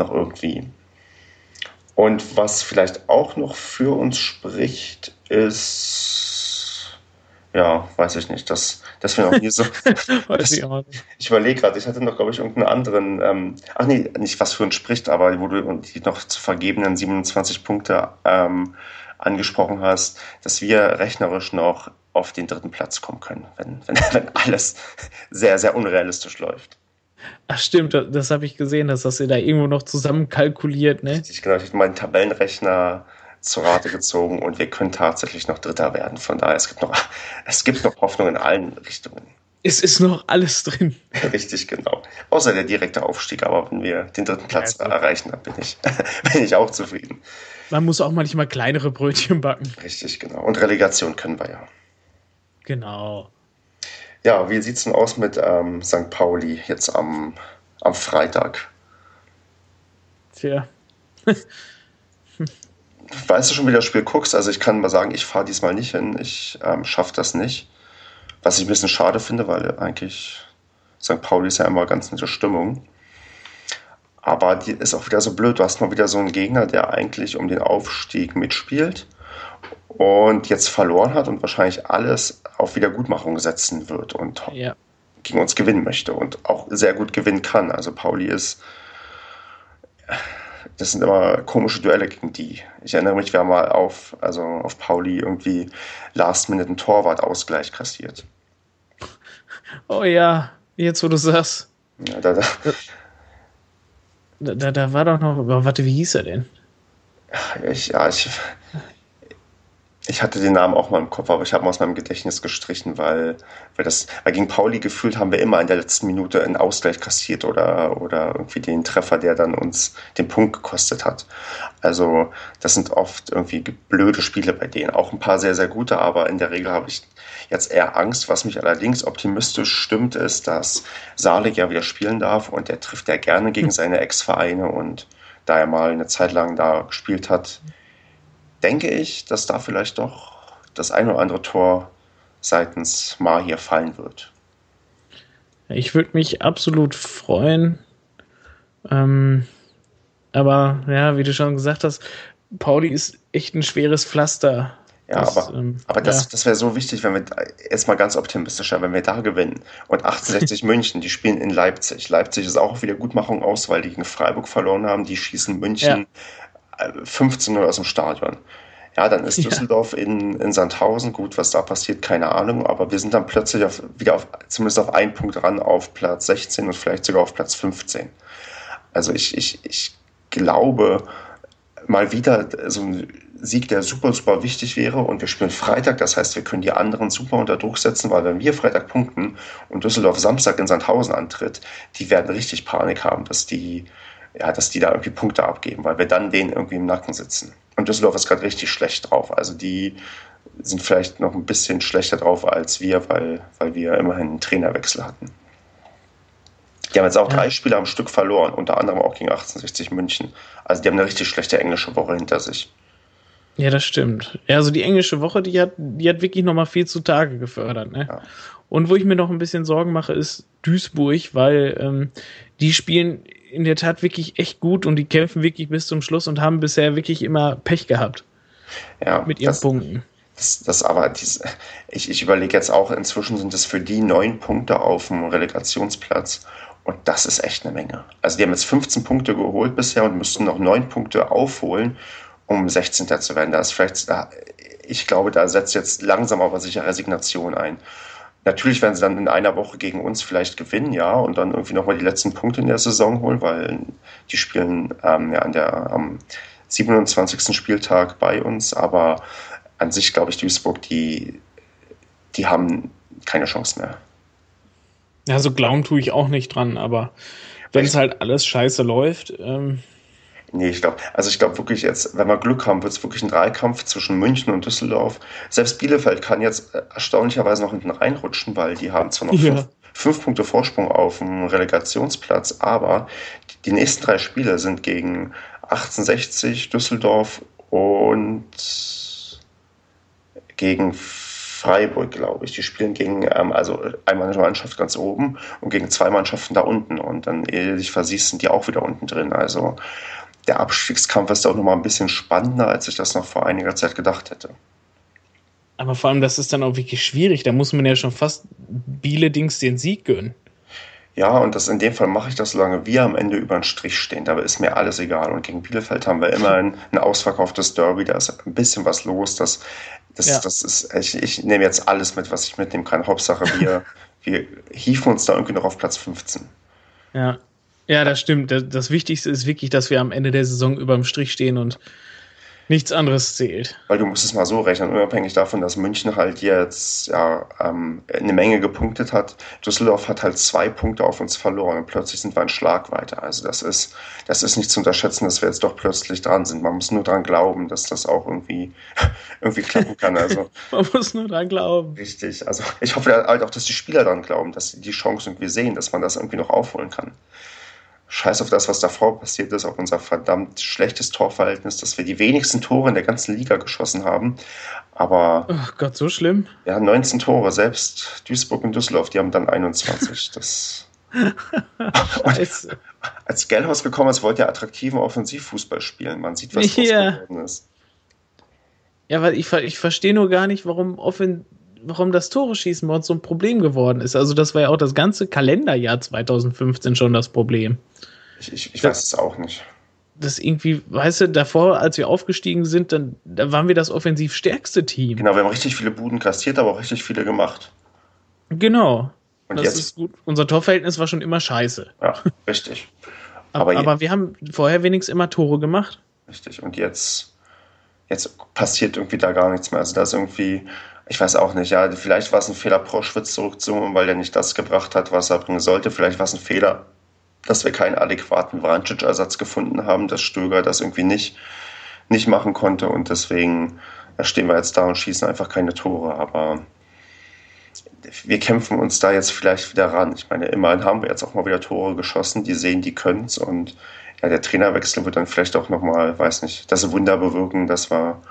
noch irgendwie. Und was vielleicht auch noch für uns spricht, ist, ja, weiß ich nicht, dass, dass wir noch nie so. das, ich, ich überlege gerade, ich hatte noch, glaube ich, irgendeinen anderen, ähm, ach nee, nicht was für uns spricht, aber wo du die noch zu vergebenen 27 Punkte ähm, angesprochen hast, dass wir rechnerisch noch auf den dritten Platz kommen können, wenn, wenn, wenn alles sehr, sehr unrealistisch läuft. Ach stimmt, das, das habe ich gesehen, dass das ihr da irgendwo noch zusammen kalkuliert, ne? Ich genau, ich habe meinen Tabellenrechner zur Rate gezogen und wir können tatsächlich noch Dritter werden. Von daher, es gibt noch, es gibt noch Hoffnung in allen Richtungen. Es ist noch alles drin. Richtig, genau. Außer der direkte Aufstieg, aber wenn wir den dritten Platz ja, erreichen, dann bin ich, bin ich auch zufrieden. man muss auch manchmal kleinere Brötchen backen. Richtig, genau. Und Relegation können wir ja. Genau. Ja, wie sieht es denn aus mit ähm, St. Pauli jetzt am, am Freitag? Tja. weißt du schon, wie das Spiel guckst? Also ich kann mal sagen, ich fahre diesmal nicht hin. Ich ähm, schaffe das nicht. Was ich ein bisschen schade finde, weil eigentlich St. Pauli ist ja immer ganz nette Stimmung. Aber die ist auch wieder so blöd. Du hast mal wieder so einen Gegner, der eigentlich um den Aufstieg mitspielt und jetzt verloren hat und wahrscheinlich alles auf Wiedergutmachung setzen wird und ja. gegen uns gewinnen möchte und auch sehr gut gewinnen kann. Also Pauli ist das sind immer komische Duelle gegen die. Ich erinnere mich, wir haben mal auf, also auf Pauli irgendwie Last Minute einen Torwart-Ausgleich kassiert. Oh ja, jetzt wo du sagst. Ja, da, da, da, da war doch noch, warte, wie hieß er denn? Ich, ja, ich, ich hatte den Namen auch mal im Kopf, aber ich habe ihn aus meinem Gedächtnis gestrichen, weil, weil das, weil gegen Pauli gefühlt haben wir immer in der letzten Minute einen Ausgleich kassiert oder, oder irgendwie den Treffer, der dann uns den Punkt gekostet hat. Also, das sind oft irgendwie blöde Spiele bei denen. Auch ein paar sehr, sehr gute, aber in der Regel habe ich jetzt eher Angst. Was mich allerdings optimistisch stimmt, ist, dass Salik ja wieder spielen darf und er trifft ja gerne gegen hm. seine Ex-Vereine und da er mal eine Zeit lang da gespielt hat, denke ich, dass da vielleicht doch das ein oder andere Tor seitens Mahir fallen wird. Ich würde mich absolut freuen. Ähm, aber ja, wie du schon gesagt hast, Pauli ist echt ein schweres Pflaster. Ja, das, aber, ähm, aber das, ja. das wäre so wichtig, wenn wir jetzt mal ganz optimistischer, wenn wir da gewinnen. Und 1860 München, die spielen in Leipzig. Leipzig ist auch wieder Gutmachung aus, weil die gegen Freiburg verloren haben. Die schießen München ja. 15 Uhr aus dem Stadion. Ja, dann ist Düsseldorf ja. in, in Sandhausen. Gut, was da passiert, keine Ahnung. Aber wir sind dann plötzlich auf, wieder auf, zumindest auf einen Punkt ran, auf Platz 16 und vielleicht sogar auf Platz 15. Also ich, ich, ich glaube, mal wieder so ein Sieg, der super, super wichtig wäre. Und wir spielen Freitag, das heißt, wir können die anderen super unter Druck setzen, weil wenn wir Freitag punkten und Düsseldorf Samstag in Sandhausen antritt, die werden richtig Panik haben, dass die ja, dass die da irgendwie Punkte abgeben, weil wir dann denen irgendwie im Nacken sitzen. Und Düsseldorf ist gerade richtig schlecht drauf. Also die sind vielleicht noch ein bisschen schlechter drauf als wir, weil, weil wir immerhin einen Trainerwechsel hatten. Die haben jetzt auch ja. drei Spiele am Stück verloren, unter anderem auch gegen 1860 München. Also die haben eine richtig schlechte englische Woche hinter sich. Ja, das stimmt. Also die englische Woche, die hat, die hat wirklich nochmal viel zutage gefördert. Ne? Ja. Und wo ich mir noch ein bisschen Sorgen mache, ist Duisburg, weil ähm, die spielen in der Tat wirklich echt gut und die kämpfen wirklich bis zum Schluss und haben bisher wirklich immer Pech gehabt. Ja, mit ihren das, Punkten. Das, das aber, dies, ich, ich überlege jetzt auch, inzwischen sind es für die neun Punkte auf dem Relegationsplatz und das ist echt eine Menge. Also die haben jetzt 15 Punkte geholt bisher und müssten noch neun Punkte aufholen, um 16. zu werden. Da ist vielleicht, ich glaube, da setzt jetzt langsam aber sicher Resignation ein. Natürlich werden sie dann in einer Woche gegen uns vielleicht gewinnen, ja, und dann irgendwie nochmal die letzten Punkte in der Saison holen, weil die spielen ähm, ja an der, am 27. Spieltag bei uns, aber an sich glaube ich, Duisburg, die, die haben keine Chance mehr. Ja, so glauben tue ich auch nicht dran, aber wenn es halt alles scheiße läuft, ähm, Nee, ich glaube, also ich glaube wirklich jetzt, wenn wir Glück haben, wird es wirklich ein Dreikampf zwischen München und Düsseldorf. Selbst Bielefeld kann jetzt äh, erstaunlicherweise noch hinten reinrutschen, weil die haben zwar noch ja. fünf, fünf, Punkte Vorsprung auf dem Relegationsplatz, aber die nächsten drei Spiele sind gegen 1860, Düsseldorf und gegen Freiburg, glaube ich. Die spielen gegen, ähm, also einmal eine Mannschaft ganz oben und gegen zwei Mannschaften da unten. Und dann, ehe dich versiehst, sind die auch wieder unten drin. Also der Abstiegskampf ist auch noch mal ein bisschen spannender, als ich das noch vor einiger Zeit gedacht hätte. Aber vor allem, das ist dann auch wirklich schwierig. Da muss man ja schon fast Biele-Dings den Sieg gönnen. Ja, und das in dem Fall mache ich das, solange wir am Ende über den Strich stehen. Dabei ist mir alles egal. Und gegen Bielefeld haben wir immer ein, ein ausverkauftes Derby. Da ist ein bisschen was los. Das, das, ja. das ist, ich, ich nehme jetzt alles mit, was ich mitnehmen kann. Hauptsache, wir, wir hieven uns da irgendwie noch auf Platz 15. Ja, ja, das stimmt. Das Wichtigste ist wirklich, dass wir am Ende der Saison über dem Strich stehen und nichts anderes zählt. Weil du musst es mal so rechnen, unabhängig davon, dass München halt jetzt ja, ähm, eine Menge gepunktet hat. Düsseldorf hat halt zwei Punkte auf uns verloren und plötzlich sind wir ein Schlag weiter. Also das ist, das ist nicht zu unterschätzen, dass wir jetzt doch plötzlich dran sind. Man muss nur dran glauben, dass das auch irgendwie, irgendwie klappen kann. Also, Man muss nur dran glauben. Richtig. Also ich hoffe halt auch, dass die Spieler dran glauben, dass sie die Chance irgendwie sehen, dass man das irgendwie noch aufholen kann scheiß auf das, was davor passiert ist, auf unser verdammt schlechtes Torverhältnis, dass wir die wenigsten Tore in der ganzen Liga geschossen haben. Aber. Oh Gott, so schlimm. Ja, 19 Tore, selbst Duisburg und Düsseldorf, die haben dann 21. Das. als, als Gellhaus gekommen ist, wollte er attraktiven Offensivfußball spielen. Man sieht, was ja. geworden ist. Ja, weil ich, ich verstehe nur gar nicht, warum offen warum das Tore schießen bei uns so ein Problem geworden ist. Also das war ja auch das ganze Kalenderjahr 2015 schon das Problem. Ich, ich, ich weiß es auch nicht. Das irgendwie, weißt du, davor, als wir aufgestiegen sind, dann da waren wir das offensiv stärkste Team. Genau, wir haben richtig viele Buden kassiert, aber auch richtig viele gemacht. Genau. Und das jetzt? ist gut. Unser Torverhältnis war schon immer scheiße. Ja, richtig. aber, aber wir haben vorher wenigstens immer Tore gemacht. Richtig. Und jetzt, jetzt passiert irgendwie da gar nichts mehr. Also da ist irgendwie, ich weiß auch nicht, ja, vielleicht war es ein Fehler, Proschwitz zurückzuholen, weil er nicht das gebracht hat, was er bringen sollte. Vielleicht war es ein Fehler, dass wir keinen adäquaten Vrancic-Ersatz gefunden haben, dass Stöger das irgendwie nicht, nicht machen konnte und deswegen stehen wir jetzt da und schießen einfach keine Tore. Aber wir kämpfen uns da jetzt vielleicht wieder ran. Ich meine, immerhin haben wir jetzt auch mal wieder Tore geschossen, die sehen, die können es und ja, der Trainerwechsel wird dann vielleicht auch nochmal, weiß nicht, das Wunder bewirken, dass wir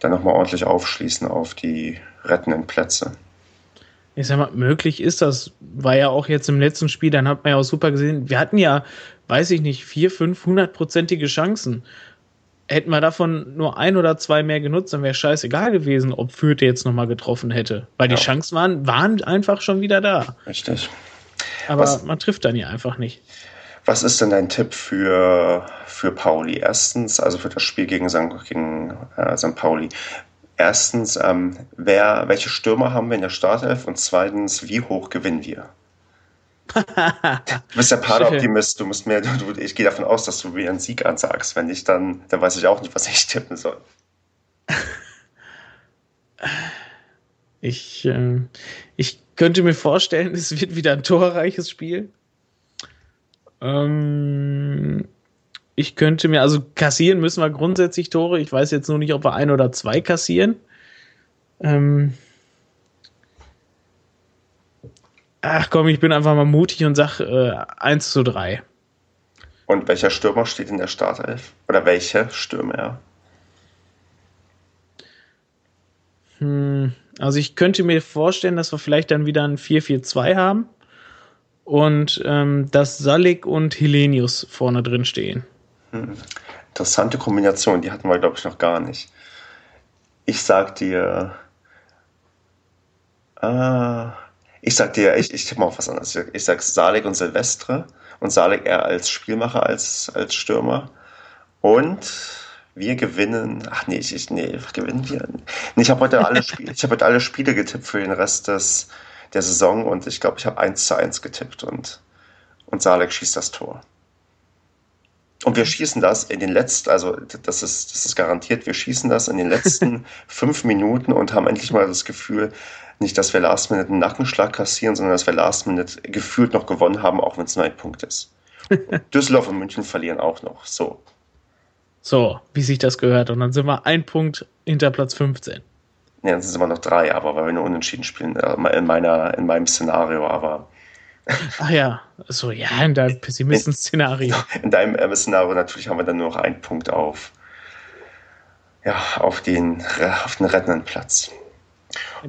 dann nochmal ordentlich aufschließen auf die rettenden Plätze. Ich sag mal, möglich ist das. War ja auch jetzt im letzten Spiel, dann hat man ja auch super gesehen, wir hatten ja, weiß ich nicht, vier, fünf, hundertprozentige Chancen. Hätten wir davon nur ein oder zwei mehr genutzt, dann wäre scheißegal gewesen, ob Fürth jetzt nochmal getroffen hätte. Weil ja. die Chancen waren, waren einfach schon wieder da. Richtig. Aber Was? man trifft dann ja einfach nicht. Was ist denn dein Tipp für, für Pauli? Erstens, also für das Spiel gegen St. Gegen, äh, St. Pauli. Erstens, ähm, wer, welche Stürmer haben wir in der Startelf? Und zweitens, wie hoch gewinnen wir? du bist der Pader-Optimist, du musst mir, du, ich gehe davon aus, dass du mir einen Sieg ansagst. Wenn nicht, dann, dann weiß ich auch nicht, was ich tippen soll. Ich, äh, ich könnte mir vorstellen, es wird wieder ein torreiches Spiel. Ähm, ich könnte mir, also kassieren müssen wir grundsätzlich Tore. Ich weiß jetzt nur nicht, ob wir ein oder zwei kassieren. Ähm, ach komm, ich bin einfach mal mutig und sag äh, 1 zu 3. Und welcher Stürmer steht in der Startelf? Oder welche Stürmer? Hm, also ich könnte mir vorstellen, dass wir vielleicht dann wieder ein 4-4-2 haben und ähm, dass Salik und Helenius vorne drin stehen. Hm. Interessante Kombination, die hatten wir, glaube ich, noch gar nicht. Ich sag dir. Äh, ich sag dir, ich, ich tippe mal auf was anderes. Ich sag Salik und Silvestre und Salik eher als Spielmacher als, als Stürmer. Und wir gewinnen. Ach nee, ich, nee, gewinnen wir. Nee, ich habe heute alle ich habe heute alle Spiele getippt für den Rest des, der Saison und ich glaube, ich habe 1 zu 1 getippt und, und Salek schießt das Tor. Und wir schießen das in den letzten, also das ist, das ist garantiert, wir schießen das in den letzten fünf Minuten und haben endlich mal das Gefühl, nicht, dass wir Last Minute einen Nackenschlag kassieren, sondern dass wir Last Minute gefühlt noch gewonnen haben, auch wenn es nur ein Punkt ist. Und Düsseldorf und München verlieren auch noch. So. So, wie sich das gehört. Und dann sind wir ein Punkt hinter Platz 15. Ne, dann sind es immer noch drei, aber weil wir nur unentschieden spielen, äh, in, meiner, in meinem Szenario, aber. Ach ja, so ja, in deinem Pessimisten-Szenario. In, in, deinem äh, Szenario natürlich haben wir dann nur noch einen Punkt auf, ja, auf den, auf den rettenden Platz.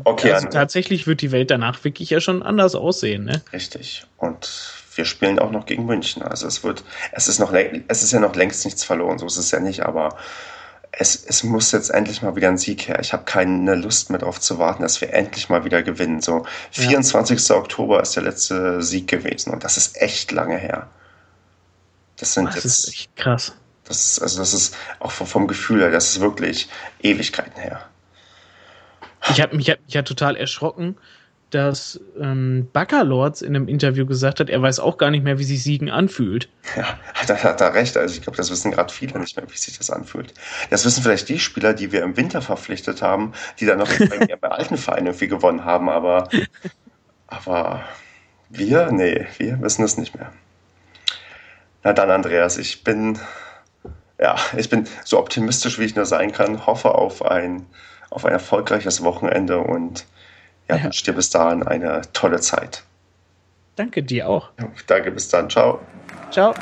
Okay, also tatsächlich wird die Welt danach wirklich ja schon anders aussehen, ne? Richtig. Und wir spielen auch noch gegen München. Also es wird, es ist noch, es ist ja noch längst nichts verloren, so ist es ja nicht, aber es, es muss jetzt endlich mal wieder ein Sieg her. Ich habe keine Lust mehr darauf zu warten, dass wir endlich mal wieder gewinnen. So, 24. Ja. Oktober ist der letzte Sieg gewesen und das ist echt lange her. Das sind das jetzt. ist echt krass. Das ist, also das ist auch vom Gefühl her, das ist wirklich Ewigkeiten her. Ich habe mich, hab mich ja total erschrocken, dass ähm, Backerlords in einem Interview gesagt hat, er weiß auch gar nicht mehr, wie sich Siegen anfühlt. Ja, da hat er recht. Also ich glaube, das wissen gerade viele nicht mehr, wie sich das anfühlt. Das wissen vielleicht die Spieler, die wir im Winter verpflichtet haben, die dann noch bei, alten Vereinen irgendwie gewonnen haben, aber, aber wir, nee, wir wissen es nicht mehr. Na dann, Andreas, ich bin, ja, ich bin so optimistisch, wie ich nur sein kann, hoffe auf ein, auf ein erfolgreiches Wochenende und ja, ja. wünsche dir bis dahin eine tolle Zeit. Danke dir auch. Danke, bis dann. Ciao. Ciao.